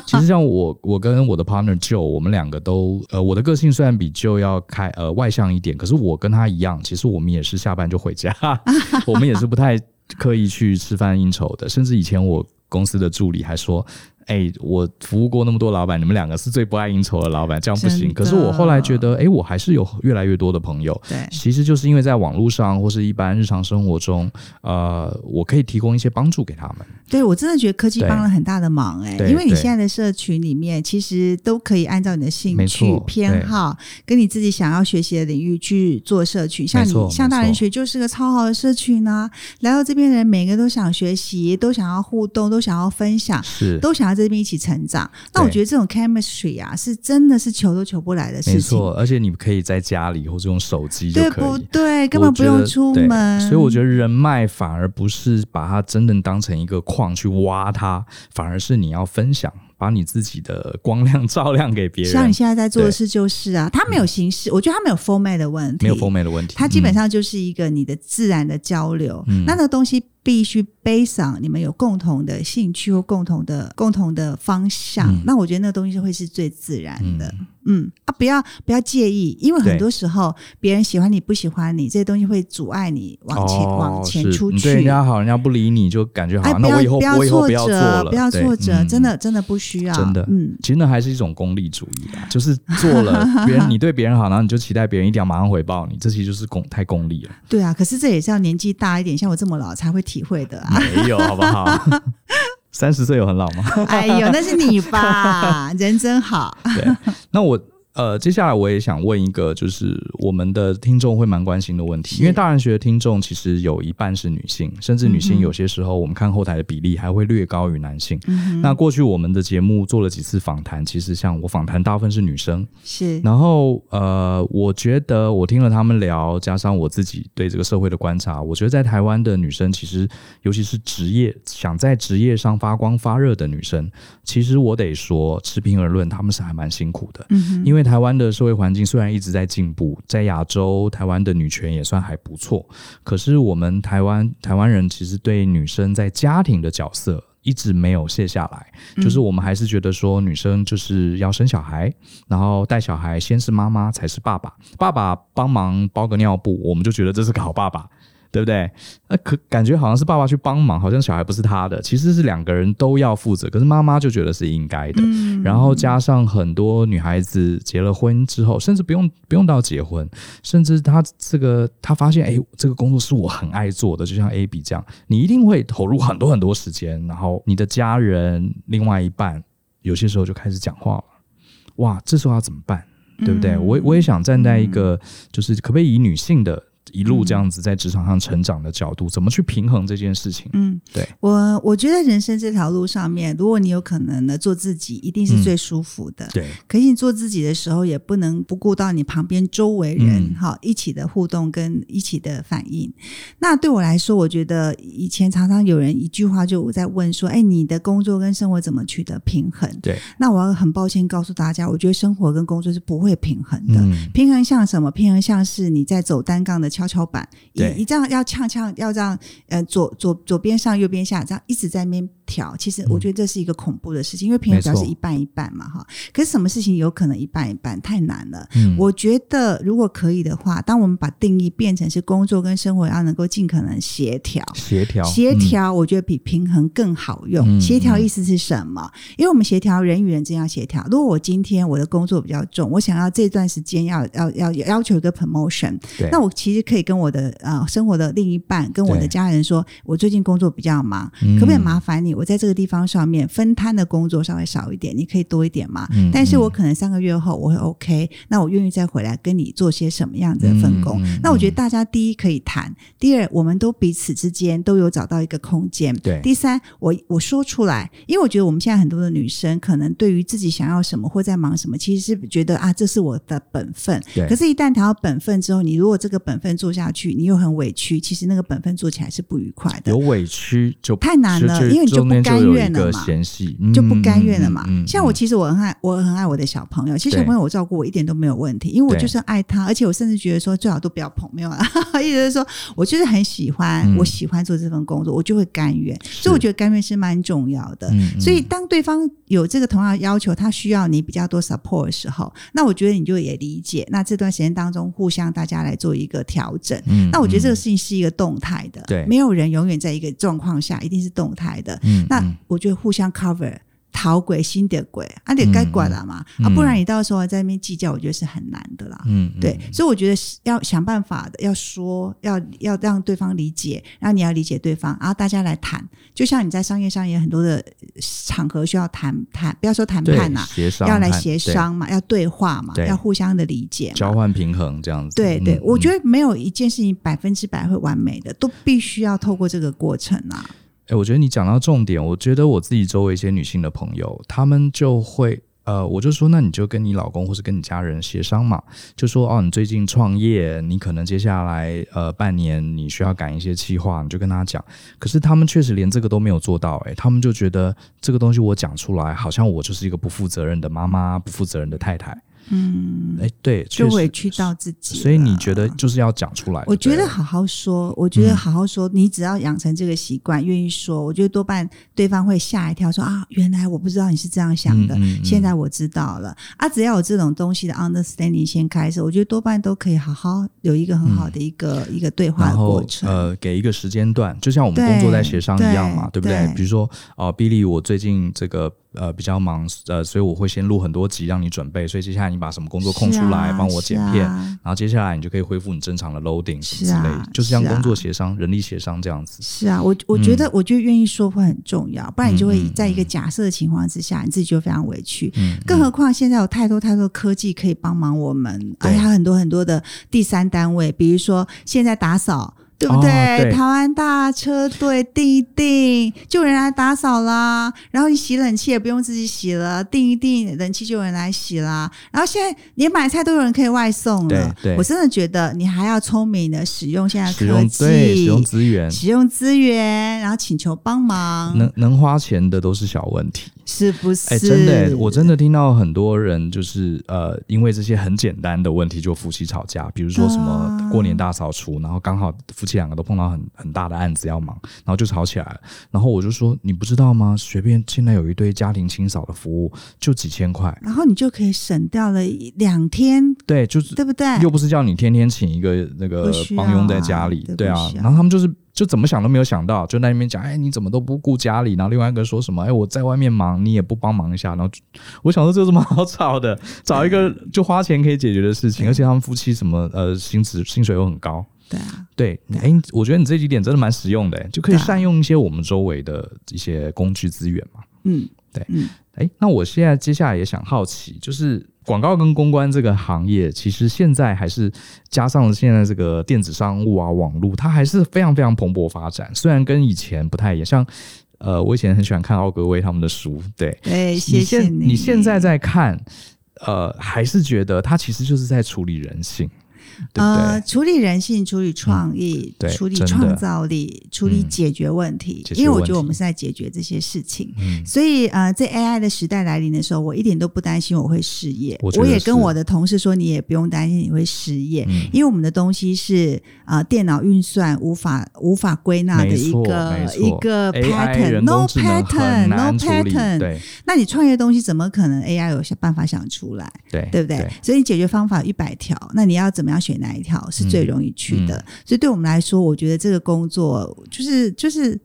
其实像我，我跟我的 partner Joe，我们两个都呃，我的个性虽然比 Joe 要开呃外向一点，可是我跟他一样，其实我们也是下班就回家，我们也是不太刻意去吃饭应酬的，甚至以前我公司的助理还说。哎、欸，我服务过那么多老板，你们两个是最不爱应酬的老板，这样不行。可是我后来觉得，哎、欸，我还是有越来越多的朋友。对，其实就是因为在网络上或是一般日常生活中，呃，我可以提供一些帮助给他们。对，我真的觉得科技帮了很大的忙、欸，哎，因为你现在的社群里面，其实都可以按照你的兴趣偏好，跟你自己想要学习的领域去做社群。像你像大人学就是个超好的社群呢、啊，来到这边的人每个都想学习，都想要互动，都想要分享，是都想要。这边一起成长，那我觉得这种 chemistry 啊，是真的是求都求不来的事情。没错，而且你可以在家里或者用手机就可以，对不对？根本不用出门。所以我觉得人脉反而不是把它真正当成一个矿去挖它，反而是你要分享。把你自己的光亮照亮给别人，像你现在在做的事就是啊，它没有形式，嗯、我觉得它没有 format 的问题，没有 format 的问题，它基本上就是一个你的自然的交流。嗯、那那个东西必须 based on 你们有共同的兴趣或共同的共同的方向，嗯、那我觉得那个东西会是最自然的。嗯嗯啊，不要不要介意，因为很多时候别人喜欢你不喜欢你，这些东西会阻碍你往前、哦、往前出去。对人家好，人家不理你就感觉好，哎、那我以后不要挫折，不要挫折，真的真的不需要。真的，嗯，其实那还是一种功利主义吧，就是做了别人，你对别人好，然后你就期待别人一定要马上回报你，这其实就是功太功利了。对啊，可是这也是要年纪大一点，像我这么老才会体会的啊。没有，好不好？三十岁有很老吗？哎呦，那是你吧，人真好。对，那我。呃，接下来我也想问一个，就是我们的听众会蛮关心的问题，因为大人学的听众其实有一半是女性，甚至女性有些时候我们看后台的比例还会略高于男性。嗯、那过去我们的节目做了几次访谈，其实像我访谈大部分是女生，是。然后呃，我觉得我听了他们聊，加上我自己对这个社会的观察，我觉得在台湾的女生，其实尤其是职业想在职业上发光发热的女生，其实我得说，持平而论，她们是还蛮辛苦的，嗯、因为。台湾的社会环境虽然一直在进步，在亚洲，台湾的女权也算还不错。可是我们台湾台湾人其实对女生在家庭的角色一直没有卸下来，就是我们还是觉得说女生就是要生小孩，然后带小孩，先是妈妈才是爸爸，爸爸帮忙包个尿布，我们就觉得这是个好爸爸。对不对？那可感觉好像是爸爸去帮忙，好像小孩不是他的，其实是两个人都要负责。可是妈妈就觉得是应该的。嗯、然后加上很多女孩子结了婚之后，甚至不用不用到结婚，甚至她这个她发现，哎，这个工作是我很爱做的，就像 Abby 这样，你一定会投入很多很多时间。然后你的家人另外一半有些时候就开始讲话了，哇，这时候要怎么办？对不对？嗯、我我也想站在一个，就是可不可以以女性的。一路这样子在职场上成长的角度，嗯、怎么去平衡这件事情？嗯，对我，我觉得人生这条路上面，如果你有可能呢做自己，一定是最舒服的。对、嗯，可是你做自己的时候，也不能不顾到你旁边周围人哈、嗯、一起的互动跟一起的反应。那对我来说，我觉得以前常常有人一句话就我在问说：“哎，你的工作跟生活怎么取得平衡？”对，那我要很抱歉告诉大家，我觉得生活跟工作是不会平衡的。嗯、平衡像什么？平衡像是你在走单杠的跷跷板，你你这样要呛呛，要这样呃左左左边上右边下，这样一直在那边调。其实我觉得这是一个恐怖的事情，嗯、因为平衡表示一半一半嘛哈。可是什么事情有可能一半一半？太难了。嗯、我觉得如果可以的话，当我们把定义变成是工作跟生活要能够尽可能协调，协调协调，我觉得比平衡更好用。嗯、协调意思是什么？因为我们协调人与人之间要协调。如果我今天我的工作比较重，我想要这段时间要要要要求一个 promotion，那我其实可以跟我的呃生活的另一半跟我的家人说，我最近工作比较忙，嗯、可不可以麻烦你？我在这个地方上面分摊的工作稍微少一点，你可以多一点嘛？嗯、但是我可能三个月后我会 OK，那我愿意再回来跟你做些什么样子的分工？嗯、那我觉得大家第一可以谈，第二我们都彼此之间都有找到一个空间。对，第三我我说出来，因为我觉得我们现在很多的女生可能对于自己想要什么或在忙什么，其实是觉得啊，这是我的本分。对，可是，一旦谈到本分之后，你如果这个本分做下去，你又很委屈。其实那个本分做起来是不愉快的，有委屈就太难了，因为你就不甘愿了嘛，嗯、就不甘愿了嘛。像我，其实我很爱，我很爱我的小朋友。其实小朋友我照顾我一点都没有问题，因为我就是爱他，而且我甚至觉得说最好都不要碰，没有啊，意思是说我就是很喜欢，嗯、我喜欢做这份工作，我就会甘愿。所以我觉得甘愿是蛮重要的。嗯、所以当对方有这个同样要求，他需要你比较多 support 的时候，那我觉得你就也理解。那这段时间当中，互相大家来做一个调整。嗯、那我觉得这个事情是一个动态的，对，没有人永远在一个状况下一定是动态的。嗯，那我觉得互相 cover。讨鬼心的鬼，啊，得该管了嘛，嗯、啊，不然你到时候在那边计较，我觉得是很难的啦。嗯，对，所以我觉得要想办法的，要说，要要让对方理解，然后你要理解对方，然后大家来谈。就像你在商业上也有很多的场合需要谈谈，不要说谈判呐、啊，协商，要来协商嘛，对要对话嘛，要互相的理解，交换平衡这样子。对对，我觉得没有一件事情百分之百会完美的，都必须要透过这个过程啊。哎，我觉得你讲到重点。我觉得我自己周围一些女性的朋友，她们就会，呃，我就说，那你就跟你老公或是跟你家人协商嘛，就说，哦，你最近创业，你可能接下来呃半年你需要赶一些计划，你就跟他讲。可是他们确实连这个都没有做到，哎，他们就觉得这个东西我讲出来，好像我就是一个不负责任的妈妈，不负责任的太太。嗯，哎，对，就委屈到自己。所以你觉得就是要讲出来？我觉得好好说，我觉得好好说，你只要养成这个习惯，愿意说，我觉得多半对方会吓一跳，说啊，原来我不知道你是这样想的，现在我知道了啊。只要有这种东西的 understanding 先开始，我觉得多半都可以好好有一个很好的一个一个对话的过程。呃，给一个时间段，就像我们工作在协商一样嘛，对不对？比如说哦，Billy，我最近这个。呃比较忙，呃，所以我会先录很多集让你准备，所以接下来你把什么工作空出来帮、啊、我剪片、啊，然后接下来你就可以恢复你正常的 loading 什么之类的，是啊、就是像工作协商、啊、人力协商这样子。是啊，我我觉得、嗯、我觉得愿意说会很重要，不然你就会在一个假设的情况之下、嗯，你自己就非常委屈。嗯，更何况现在有太多太多科技可以帮忙我们，而且还有很多很多的第三单位，比如说现在打扫。对不对？哦、对台湾大车队订一订，就有人来打扫啦。然后你洗冷气也不用自己洗了，订一订冷气就有人来洗啦。然后现在连买菜都有人可以外送了。对，对我真的觉得你还要聪明的使用现在科技，使用资源，使用资源，然后请求帮忙。能能花钱的都是小问题，是不是？哎，真的，我真的听到很多人就是呃，因为这些很简单的问题就夫妻吵架，比如说什么过年大扫除，然后刚好夫妻。两个都碰到很很大的案子要忙，然后就吵起来了。然后我就说：“你不知道吗？随便现在有一堆家庭清扫的服务，就几千块，然后你就可以省掉了两天。对，就是对不对？又不是叫你天天请一个那个帮佣在家里，对，对啊。然后他们就是就怎么想都没有想到，就在那边讲：哎，你怎么都不顾家里？然后另外一个说什么：哎，我在外面忙，你也不帮忙一下。然后我想说，这有什么好吵的？找一个就花钱可以解决的事情，而且他们夫妻什么呃薪资薪水又很高。”对啊，对，哎、欸，我觉得你这几点真的蛮实用的，就可以善用一些我们周围的一些工具资源嘛。嗯，对，嗯，哎，那我现在接下来也想好奇，就是广告跟公关这个行业，其实现在还是加上了现在这个电子商务啊、网络，它还是非常非常蓬勃发展。虽然跟以前不太一样，像呃，我以前很喜欢看奥格威他们的书，对，对，谢谢你。你现在在看，呃，还是觉得它其实就是在处理人性。对对呃，处理人性，处理创意，嗯、处理创造力，处理解决问题、嗯。因为我觉得我们是在解决这些事情，嗯、所以呃，在 AI 的时代来临的时候，我一点都不担心我会失业。我，我也跟我的同事说，你也不用担心你会失业，嗯、因为我们的东西是呃电脑运算无法无法归纳的一个一个 pattern，no pattern，no pattern。对，那你创业的东西怎么可能 AI 有些办法想出来？对，对不对？对，所以你解决方法一百条，那你要怎么样选？哪一条是最容易去的？所以对我们来说，我觉得这个工作就是就是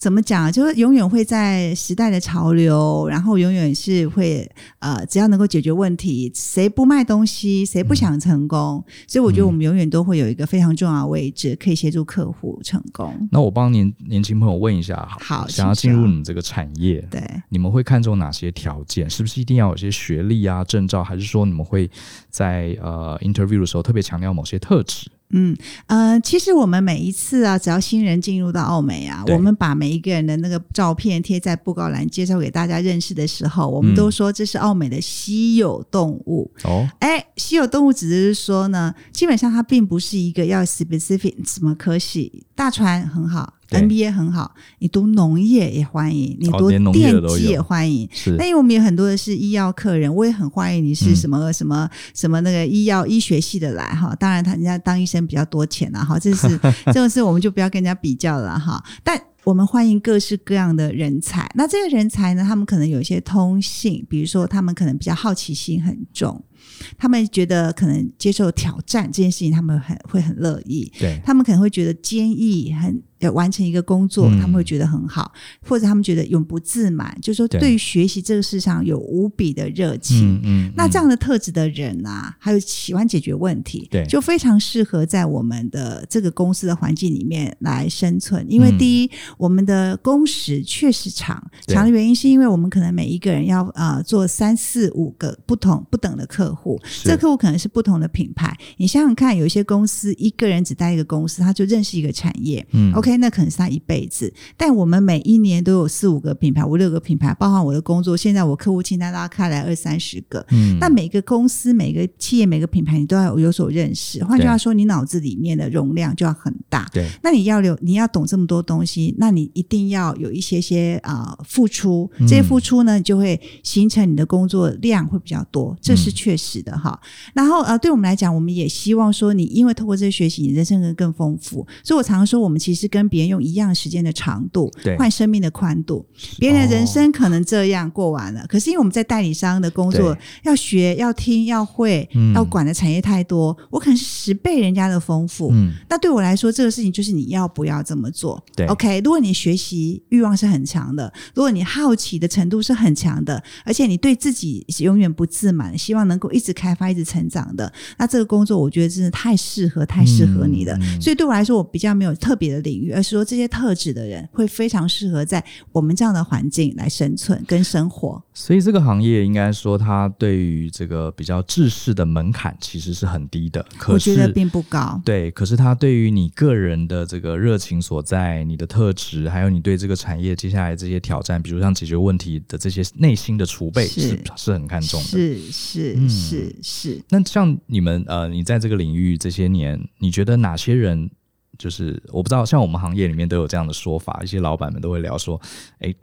怎么讲啊？就是永远会在时代的潮流，然后永远是会呃，只要能够解决问题，谁不卖东西，谁不想成功？嗯、所以我觉得我们永远都会有一个非常重要的位置，可以协助客户成功。那我帮年年轻朋友问一下，好，想要进入你们这个产业，对，你们会看重哪些条件？是不是一定要有些学历啊、证照，还是说你们会在呃 interview 的时候特别强调某些特质？嗯呃，其实我们每一次啊，只要新人进入到澳美啊，我们把每一个人的那个照片贴在布告栏，介绍给大家认识的时候，我们都说这是澳美的稀有动物。哦、嗯，哎，稀有动物只是说呢，基本上它并不是一个要 specific 什么科系，大船很好。MBA 很好，你读农业也欢迎，你读电机也欢迎。是，那因为我们有很多的是医药客人，我也很欢迎你是什么、嗯、什么什么那个医药医学系的来哈。当然，他人家当医生比较多钱啊哈，这是 这种事我们就不要跟人家比较了哈。但我们欢迎各式各样的人才。那这个人才呢，他们可能有一些通性，比如说他们可能比较好奇心很重。他们觉得可能接受挑战这件事情，他们很会很乐意。对，他们可能会觉得坚毅，很要完成一个工作，他们会觉得很好，嗯、或者他们觉得永不自满，就是说对。于学习这个世上有无比的热情。嗯，嗯，那这样的特质的人啊，还有喜欢解决问题，对，就非常适合在我们的这个公司的环境里面来生存。因为第一，嗯、我们的工时确实长，长的原因是因为我们可能每一个人要呃做三四五个不同不等的客户。这客户可能是不同的品牌，你想想看，有一些公司一个人只带一个公司，他就认识一个产业，嗯，OK，那可能是他一辈子。但我们每一年都有四五个品牌，五六个品牌，包含我的工作，现在我客户清单拉开来二三十个，嗯，那每个公司、每个企业、每个品牌，你都要有所认识。换句话说，你脑子里面的容量就要很大，对。那你要留，你要懂这么多东西，那你一定要有一些些啊、呃、付出，这些付出呢，你就会形成你的工作量会比较多，这是确实。的哈，然后呃，对我们来讲，我们也希望说，你因为透过这些学习，你人生更更丰富。所以我常常说，我们其实跟别人用一样时间的长度换生命的宽度。别人的人生可能这样过完了，哦，可是因为我们在代理商的工作，要学、要听、要会、嗯、要管的产业太多，我可能是十倍人家的丰富。嗯，那对我来说，这这个事情就是你要不要这么做。对，OK，如果你学习欲望是很强的，如果你好奇的程度是很强的，而且你对自己永远不自满，希望能够一直开发、一直成长的，那这个工作我觉得真的太适合、太适合你了。嗯、所以对我来说，我比较没有特别的领域，而是说这些特质的人会非常适合在我们这样的环境来生存跟生活。所以这个行业应该说，它对于这个比较制式的门槛其实是很低的。可是，我觉得并不高。对，可是它对于你个人的这个热情所在、你的特质，还有你对这个产业接下来这些挑战，比如像解决问题的这些内心的储备是，是是很看重的。是是、嗯、是是。那像你们呃，你在这个领域这些年，你觉得哪些人？就是我不知道，像我们行业里面都有这样的说法，一些老板们都会聊说，哎，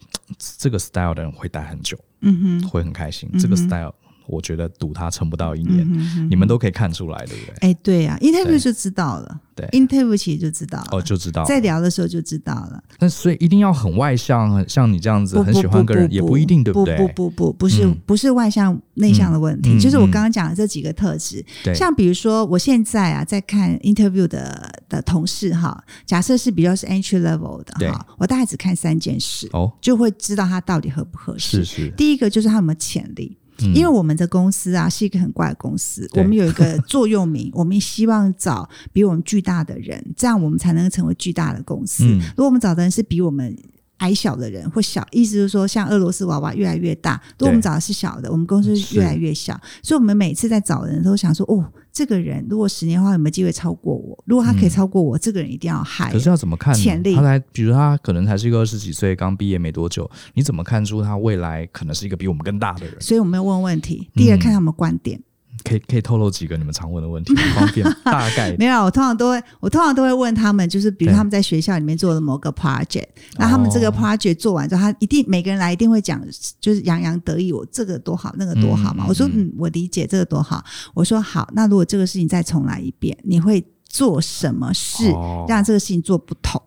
这个 style 的人会待很久，嗯哼，会很开心，嗯、这个 style。我觉得赌他撑不到一年，嗯哼哼，你们都可以看出来，对不对？哎，对呀、啊，interview 就知道了，对，interview 其实就知道了，哦，就知道，在聊的时候就知道了。那所以一定要很外向，很像你这样子，很喜欢个人，也不一定，对不对？不不不不，不是、嗯、不是外向内向的问题，嗯、就是我刚刚讲的这几个特质。嗯，像比如说，我现在啊，在看 interview 的的同事哈，假设是比较是 entry level 的哈，我大概只看三件事哦，就会知道他到底合不合适。是是，第一个就是他有没有潜力。因为我们的公司啊是一个很怪的公司，我们有一个座右铭，我们希望找比我们巨大的人，这样我们才能成为巨大的公司。如果我们找的人是比我们矮小的人或小，意思就是说像俄罗斯娃娃越来越大，如果我们找的是小的，我们公司越来越小。所以，我们每次在找人都想说，哦。这个人如果十年后有没有机会超过我？如果他可以超过我，嗯、这个人一定要害。可是要怎么看潜力？他来，比如他可能才是一个二十几岁，刚毕业没多久，你怎么看出他未来可能是一个比我们更大的人？所以我们要问问题。第二，看他们观点。嗯可以可以透露几个你们常问的问题，方便大概 没有，我通常都会我通常都会问他们，就是比如他们在学校里面做的某个 project，那他们这个 project 做完之后，他一定每个人来一定会讲，就是洋洋得意，我这个多好，那个多好嘛。嗯、我说嗯，我理解这个多好。我说好，那如果这个事情再重来一遍，你会做什么事让这个事情做不同？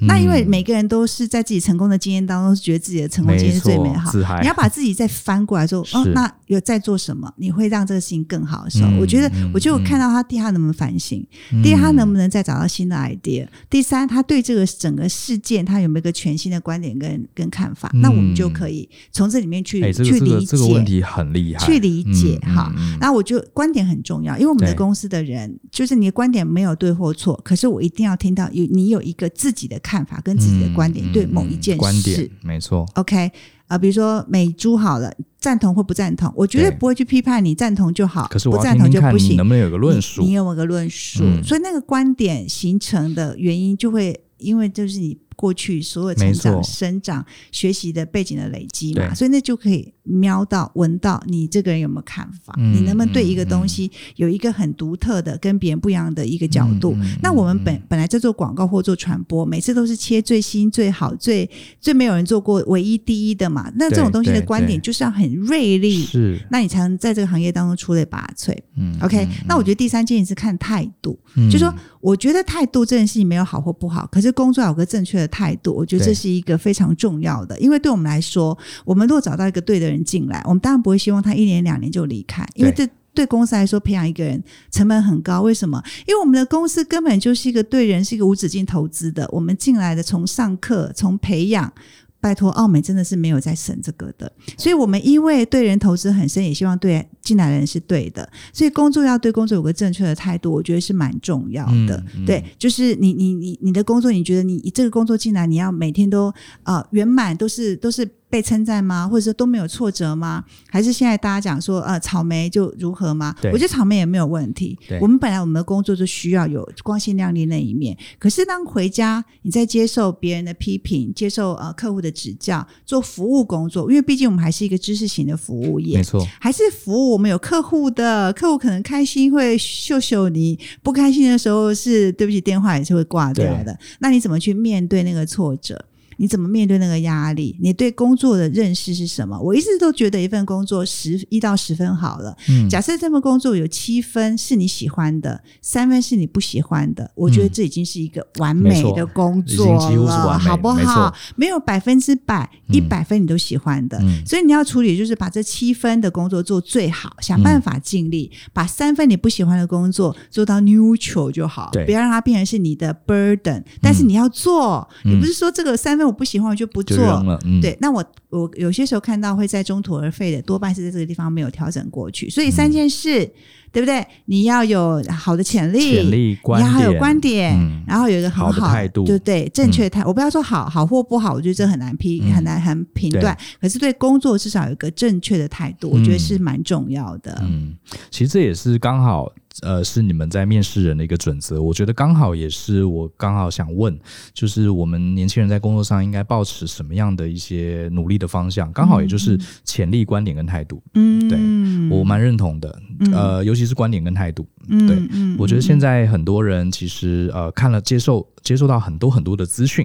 那因为每个人都是在自己成功的经验当中，觉得自己的成功经验是最美好。你要把自己再翻过来说，哦，那有在做什么？你会让这个事情更好的时候，嗯、我觉得，我就看到他第二，他能不能反省；嗯、第二，他能不能再找到新的 idea；、嗯、第三，他对这个整个事件，他有没有一个全新的观点跟跟看法？嗯、那我们就可以从这里面去、去理解。这个问题很厉害，去理解哈。那、我就观点很重要，因为我们的公司的人，就是你的观点没有对或错，可是我一定要听到有你有一个自己的看法跟自己的。观点对某一件事，观点没错。OK 啊、呃，比如说美猪好了，赞同或不赞同，我绝对不会去批判你，赞同就好，可是不赞同就不行。能不能有个论述？你有没有个论述？嗯、所以那个观点形成的原因，就会因为就是你。过去所有成长、生长、学习的背景的累积嘛，所以那就可以瞄到、闻到你这个人有没有看法，嗯、你能不能对一个东西有一个很独特的、跟别人不一样的一个角度？嗯、那我们本本来在做广告或做传播，每次都是切最新、最好、最最没有人做过、唯一第一的嘛。那这种东西的观点就是要很锐利，是，那你才能在这个行业当中出类拔萃。嗯，OK、嗯。那我觉得第三件事是看态度，嗯、就是说我觉得态度这件事情没有好或不好，可是工作有个正确的。态度，我觉得这是一个非常重要的，因为对我们来说，我们如果找到一个对的人进来，我们当然不会希望他一年两年就离开，因为这对公司来说培养一个人成本很高。为什么？因为我们的公司根本就是一个对人是一个无止境投资的，我们进来的从上课从培养。拜托，澳美真的是没有在省这个的，所以我们因为对人投资很深，也希望对进来的人是对的，所以工作要对工作有个正确的态度，我觉得是蛮重要的。嗯嗯、对，就是你你你你的工作，你觉得你这个工作进来，你要每天都呃圆满，都是都是。被称赞吗？或者说都没有挫折吗？还是现在大家讲说，呃，草莓就如何吗？我觉得草莓也没有问题。对我们本来我们的工作就需要有光鲜亮丽那一面。可是当回家，你在接受别人的批评，接受呃客户的指教，做服务工作，因为毕竟我们还是一个知识型的服务业，没错，还是服务我们有客户的，客户可能开心会秀秀你，不开心的时候是对不起，电话也是会挂掉的。那你怎么去面对那个挫折？你怎么面对那个压力？你对工作的认识是什么？我一直都觉得一份工作十一到十分好了。嗯，假设这份工作有七分是你喜欢的，三分是你不喜欢的，我觉得这已经是一个完美的工作了，好不好？没有百分之百一百分你都喜欢的，嗯，所以你要处理就是把这七分的工作做最好，想办法尽力，嗯，把三分你不喜欢的工作做到 neutral 就好，不要让它变成是你的 burden，但是你要做，嗯，你不是说这个三分我不喜欢我就不做，嗯，对，那我我有些时候看到会在中途而废的，多半是在这个地方没有调整过去，所以三件事。嗯对不对？你要有好的潜力，潜力观点，你要有观点，嗯、然后有一个很好，好的态度，对对，正确态。嗯、我不要说好好或不好，我觉得这很难批，嗯、很难很评断。可是对工作至少有一个正确的态度，嗯、我觉得是蛮重要的。嗯，其实这也是刚好。呃，是你们在面试人的一个准则，我觉得刚好也是我刚好想问，就是我们年轻人在工作上应该保持什么样的一些努力的方向？刚好也就是潜力、观点跟态度。嗯，对，我蛮认同的。呃，尤其是观点跟态度。嗯，对，我觉得现在很多人其实呃看了接受接受到很多很多的资讯，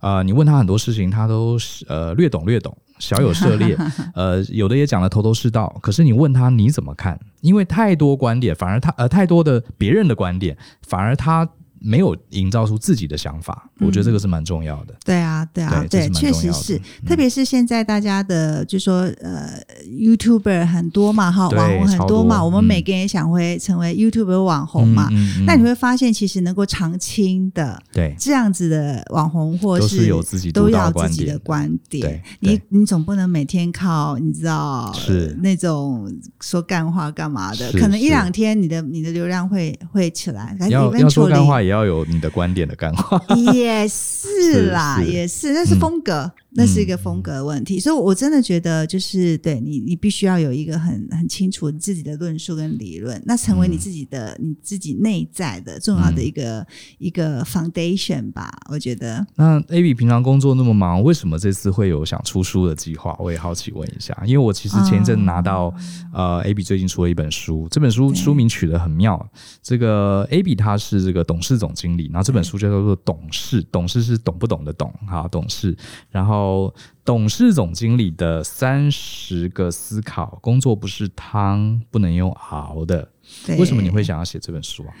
呃，你问他很多事情，他都呃略懂略懂。小有涉猎，呃，有的也讲的头头是道。可是你问他你怎么看？因为太多观点，反而他呃太多的别人的观点，反而他。没有营造出自己的想法，我觉得这个是蛮重要的。对啊，对啊，对，确实是，特别是现在大家的，就说呃，YouTuber 很多嘛，哈，网红很多嘛，我们每个人也想会成为 YouTuber 网红嘛。那你会发现，其实能够长青的，对这样子的网红，或是有自己都要自己的观点。你你总不能每天靠你知道是那种说干话干嘛的，可能一两天你的你的流量会会起来。要要说干话也要有你的观点的干话，也是啦，也是，那是风格。嗯那是一个风格问题，嗯、所以我真的觉得，就是对你，你必须要有一个很很清楚你自己的论述跟理论，那成为你自己的、嗯、你自己内在的重要的一个、嗯、一个 foundation 吧。我觉得。那 Abby 平常工作那么忙，为什么这次会有想出书的计划？我也好奇问一下，因为我其实前一阵拿到、哦、呃 Abby 最近出了一本书，这本书书名取得很妙。这个 Abby 他是这个董事总经理，然后这本书就叫做董事，对董事是懂不懂的懂，哈，董事，然后。董事总经理的三十个思考：工作不是汤，不能用熬的。为什么你会想要写这本书啊？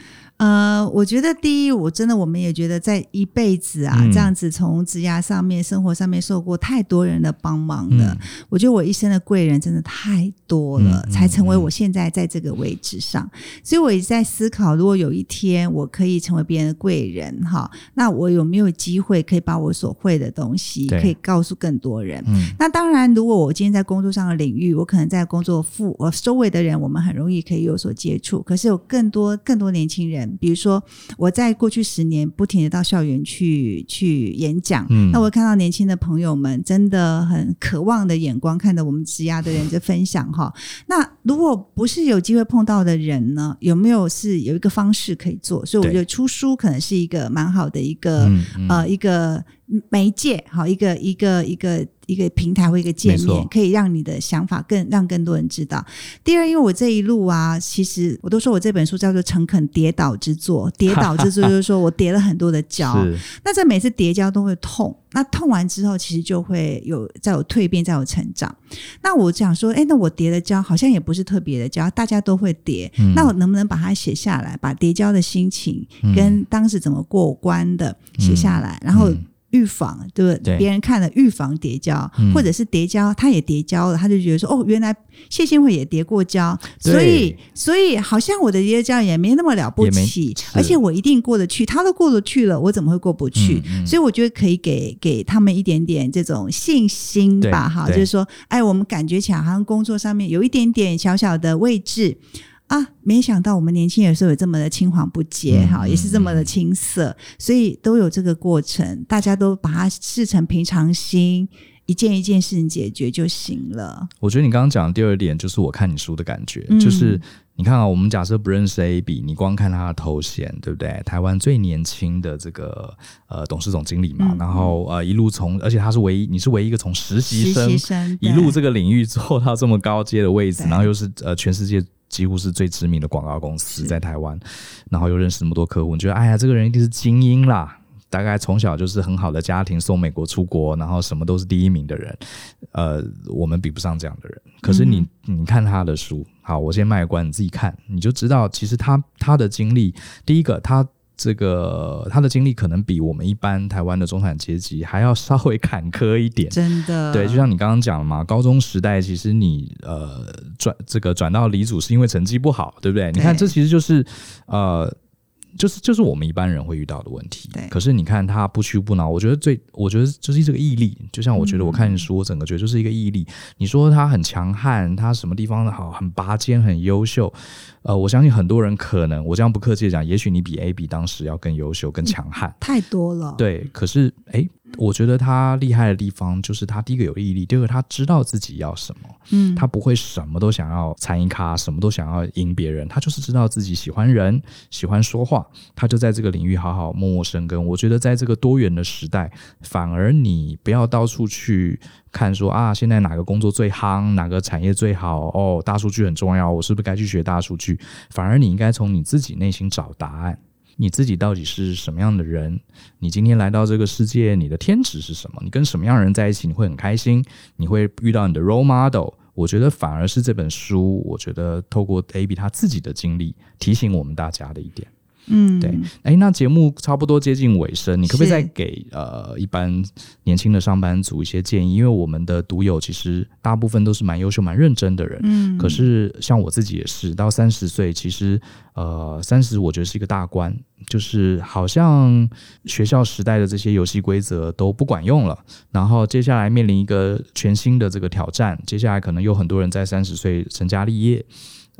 呃，我觉得第一，我真的我们也觉得，在一辈子啊，嗯、这样子从职涯上面、生活上面受过太多人的帮忙了。嗯、我觉得我一生的贵人真的太多了，嗯、才成为我现在在这个位置上。嗯、所以我一直在思考，如果有一天我可以成为别人的贵人，哈，那我有没有机会可以把我所会的东西可以告诉更多人？嗯、那当然，如果我今天在工作上的领域，我可能在工作附我周围的人，我们很容易可以有所接触。可是有更多更多年轻人。比如说，我在过去十年不停的到校园去去演讲，嗯，那我看到年轻的朋友们真的很渴望的眼光，看着我们职涯的人在分享哈。那如果不是有机会碰到的人呢，有没有是有一个方式可以做？所以我觉得出书可能是一个蛮好的一个对呃一个媒介，好一个一个一个。一个平台或一个界面，可以让你的想法更让更多人知道。第二，因为我这一路啊，其实我都说我这本书叫做诚恳跌倒之作，跌倒之作就是说我跌了很多的跤。那在每次跌跤都会痛，那痛完之后，其实就会有在有蜕变，在有成长。那我想说，哎，那我跌的跤好像也不是特别的跤，大家都会跌。嗯、那我能不能把它写下来，把叠跤的心情跟当时怎么过关的写下来，嗯、然后。预防对不对？别人看了预防跌跤，或者是跌跤，他也跌跤了，他就觉得说：“哦，原来谢欣慧也叠过跤，所以所以好像我的跌跤也没那么了不起，而且我一定过得去。他都过得去了，我怎么会过不去？所以我觉得可以给给他们一点点这种信心吧，哈，就是说，哎，我们感觉起来好像工作上面有一点点小小的位置。”啊，没想到我们年轻人时候有这么的青黄不接哈，嗯、也是这么的青涩，嗯、所以都有这个过程，大家都把它视成平常心，一件一件事情解决就行了。我觉得你刚刚讲的第二点，就是我看你书的感觉，嗯、就是你看啊，我们假设不认识 Abby，你光看他的头衔，对不对？台湾最年轻的这个呃董事总经理嘛，嗯、然后呃一路从，而且他是唯一，你是唯一一个从实习生，实习生一路这个领域做到这么高阶的位置，然后又是呃全世界。几乎是最知名的广告公司在台湾，然后又认识那么多客户，你觉得哎呀，这个人一定是精英啦，大概从小就是很好的家庭，送美国出国，然后什么都是第一名的人，呃，我们比不上这样的人。可是你，嗯、你看他的书，好，我先卖关，你自己看，你就知道，其实他他的经历，第一个，他这个他的经历可能比我们一般台湾的中产阶级还要稍微坎坷一点，真的。对，就像你刚刚讲了嘛，高中时代其实你呃转这个转到离组是因为成绩不好，对不对？对，你看，这其实就是呃。就是就是我们一般人会遇到的问题，对。可是你看他不屈不挠，我觉得最，我觉得就是这个毅力。就像我觉得我看书，我整个觉得就是一个毅力。你说他很强悍，他什么地方好，很拔尖，很优秀。呃，我相信很多人可能，我这样不客气的讲，也许你比 AB 当时要更优秀、更强悍，太多了。对，可是哎。我觉得他厉害的地方就是他第一个有毅力，第二个他知道自己要什么，嗯，他不会什么都想要参一咖，什么都想要赢别人，他就是知道自己喜欢人，喜欢说话，他就在这个领域好好默默生根。我觉得在这个多元的时代，反而你不要到处去看说啊，现在哪个工作最夯，哪个产业最好哦，大数据很重要，我是不是该去学大数据？反而你应该从你自己内心找答案。你自己到底是什么样的人？你今天来到这个世界，你的天职是什么？你跟什么样的人在一起，你会很开心？你会遇到你的 role model？我觉得反而是这本书，我觉得透过 AB 他自己的经历，提醒我们大家的一点。嗯，对，哎，那节目差不多接近尾声，你可不可以再给呃一般年轻的上班族一些建议？因为我们的读友其实大部分都是蛮优秀、蛮认真的人，嗯，可是像我自己也是，到三十岁，其实呃三十，我觉得是一个大关，就是好像学校时代的这些游戏规则都不管用了，然后接下来面临一个全新的这个挑战，接下来可能有很多人在三十岁成家立业。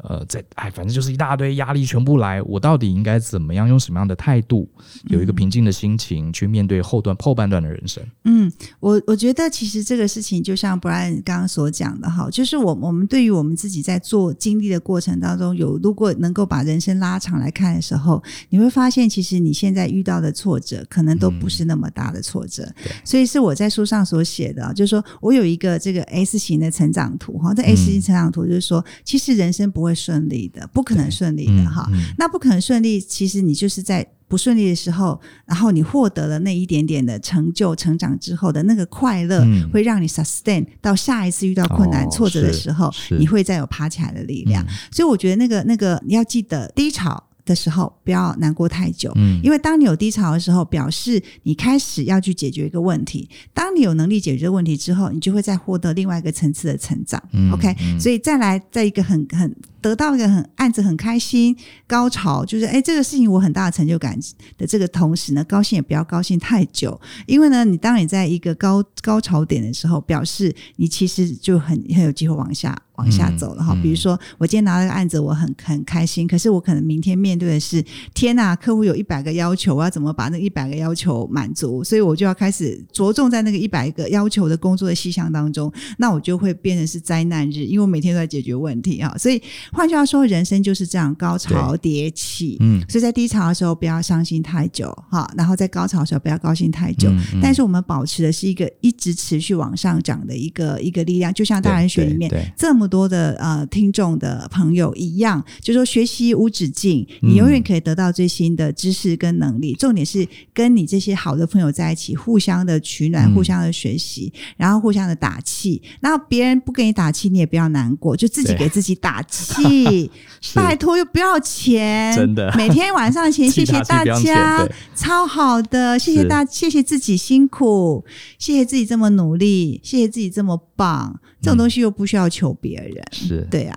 呃，在哎，反正就是一大堆压力全部来，我到底应该怎么样，用什么样的态度，有一个平静的心情去面对后段后半段的人生？嗯，我我觉得其实这个事情就像 Brian 刚刚所讲的哈，就是我我们对于我们自己在做经历的过程当中，有如果能够把人生拉长来看的时候，你会发现，其实你现在遇到的挫折，可能都不是那么大的挫折。嗯、所以是我在书上所写的，就是说我有一个这个 S 型的成长图哈，这 S 型成长图就是说，其实人生不会顺利的，不可能顺利的哈。那不可能顺利，其实你就是在不顺利的时候，然后你获得了那一点点的成就、成长之后的那个快乐，嗯、会让你 sustain 到下一次遇到困难、哦、挫折的时候，你会再有爬起来的力量。嗯、所以我觉得那个那个你要记得低潮的时候不要难过太久，嗯，因为当你有低潮的时候，表示你开始要去解决一个问题。当你有能力解决这个问题之后，你就会再获得另外一个层次的成长。嗯，OK，嗯，所以再来在一个很很得到一个很案子很开心高潮，就是哎这个事情我很大的成就感的这个同时呢，高兴也不要高兴太久，因为呢，你当你在一个高高潮点的时候，表示你其实就很很有机会往下。往下走了哈，比如说我今天拿了个案子，我很很开心，可是我可能明天面对的是天呐，客户有一百个要求，我要怎么把那一百个要求满足？所以我就要开始着重在那个一百个要求的工作的细项当中，那我就会变成是灾难日，因为我每天都在解决问题啊。所以换句话说，人生就是这样高潮迭起，嗯，所以在低潮的时候不要伤心太久哈，然后在高潮的时候不要高兴太久，但是我们保持的是一个一直持续往上涨的一个一个力量，就像大人学里面这么。多的呃听众的朋友一样，就说学习无止境，你永远可以得到最新的知识跟能力。嗯、重点是跟你这些好的朋友在一起，互相的取暖，互相的学习，嗯、然后互相的打气。然后别人不给你打气，你也不要难过，就自己给自己打气。拜托又不要钱，真的，每天晚上前，谢谢 大家，超好的，谢谢大，谢谢自己辛苦，谢谢自己这么努力，谢谢自己这么棒。这种东西又不需要求别人，是对啊。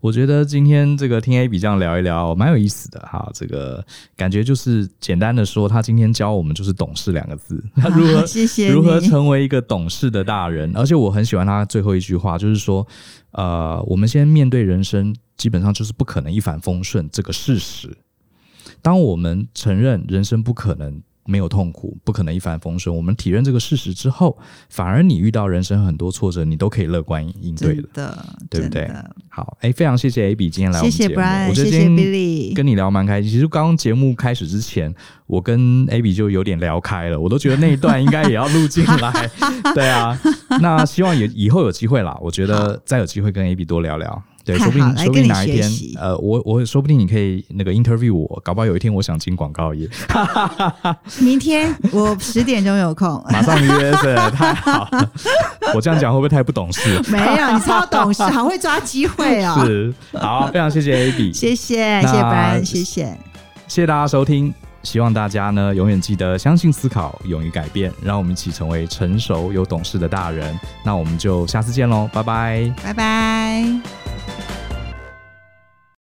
我觉得今天这个听 AB 这样聊一聊，蛮有意思的哈。这个感觉就是简单的说，他今天教我们就是“懂事”两个字，他如何谢谢如何成为一个懂事的大人。而且我很喜欢他最后一句话，就是说，呃，我们先面对人生，基本上就是不可能一帆风顺这个事实。当我们承认人生不可能。没有痛苦，不可能一帆风顺。我们体认这个事实之后，反而你遇到人生很多挫折，你都可以乐观应对的，的对不对？好，哎，非常谢谢 AB 今天来我们节目，谢谢 Brian，我觉得今天跟你聊蛮开心。其实刚刚节目开始之前，我跟 AB 就有点聊开了，我都觉得那一段应该也要录进来。对啊，那希望也以后有机会啦，我觉得再有机会跟 AB 多聊聊。对，说不定说不定哪一天，呃，我我说不定你可以那个 interview 我，搞不好有一天我想进广告业。明天我十点钟有空，马上约是 太好了。我这样讲会不会太不懂事？没有，你超懂事，好会抓机会哦。是，好，非常谢谢 Abby，谢谢谢谢 Brian，谢谢谢谢大家收听。希望大家呢永远记得相信思考，勇于改变，让我们一起成为成熟有懂事的大人。那我们就下次见喽，拜拜，拜拜。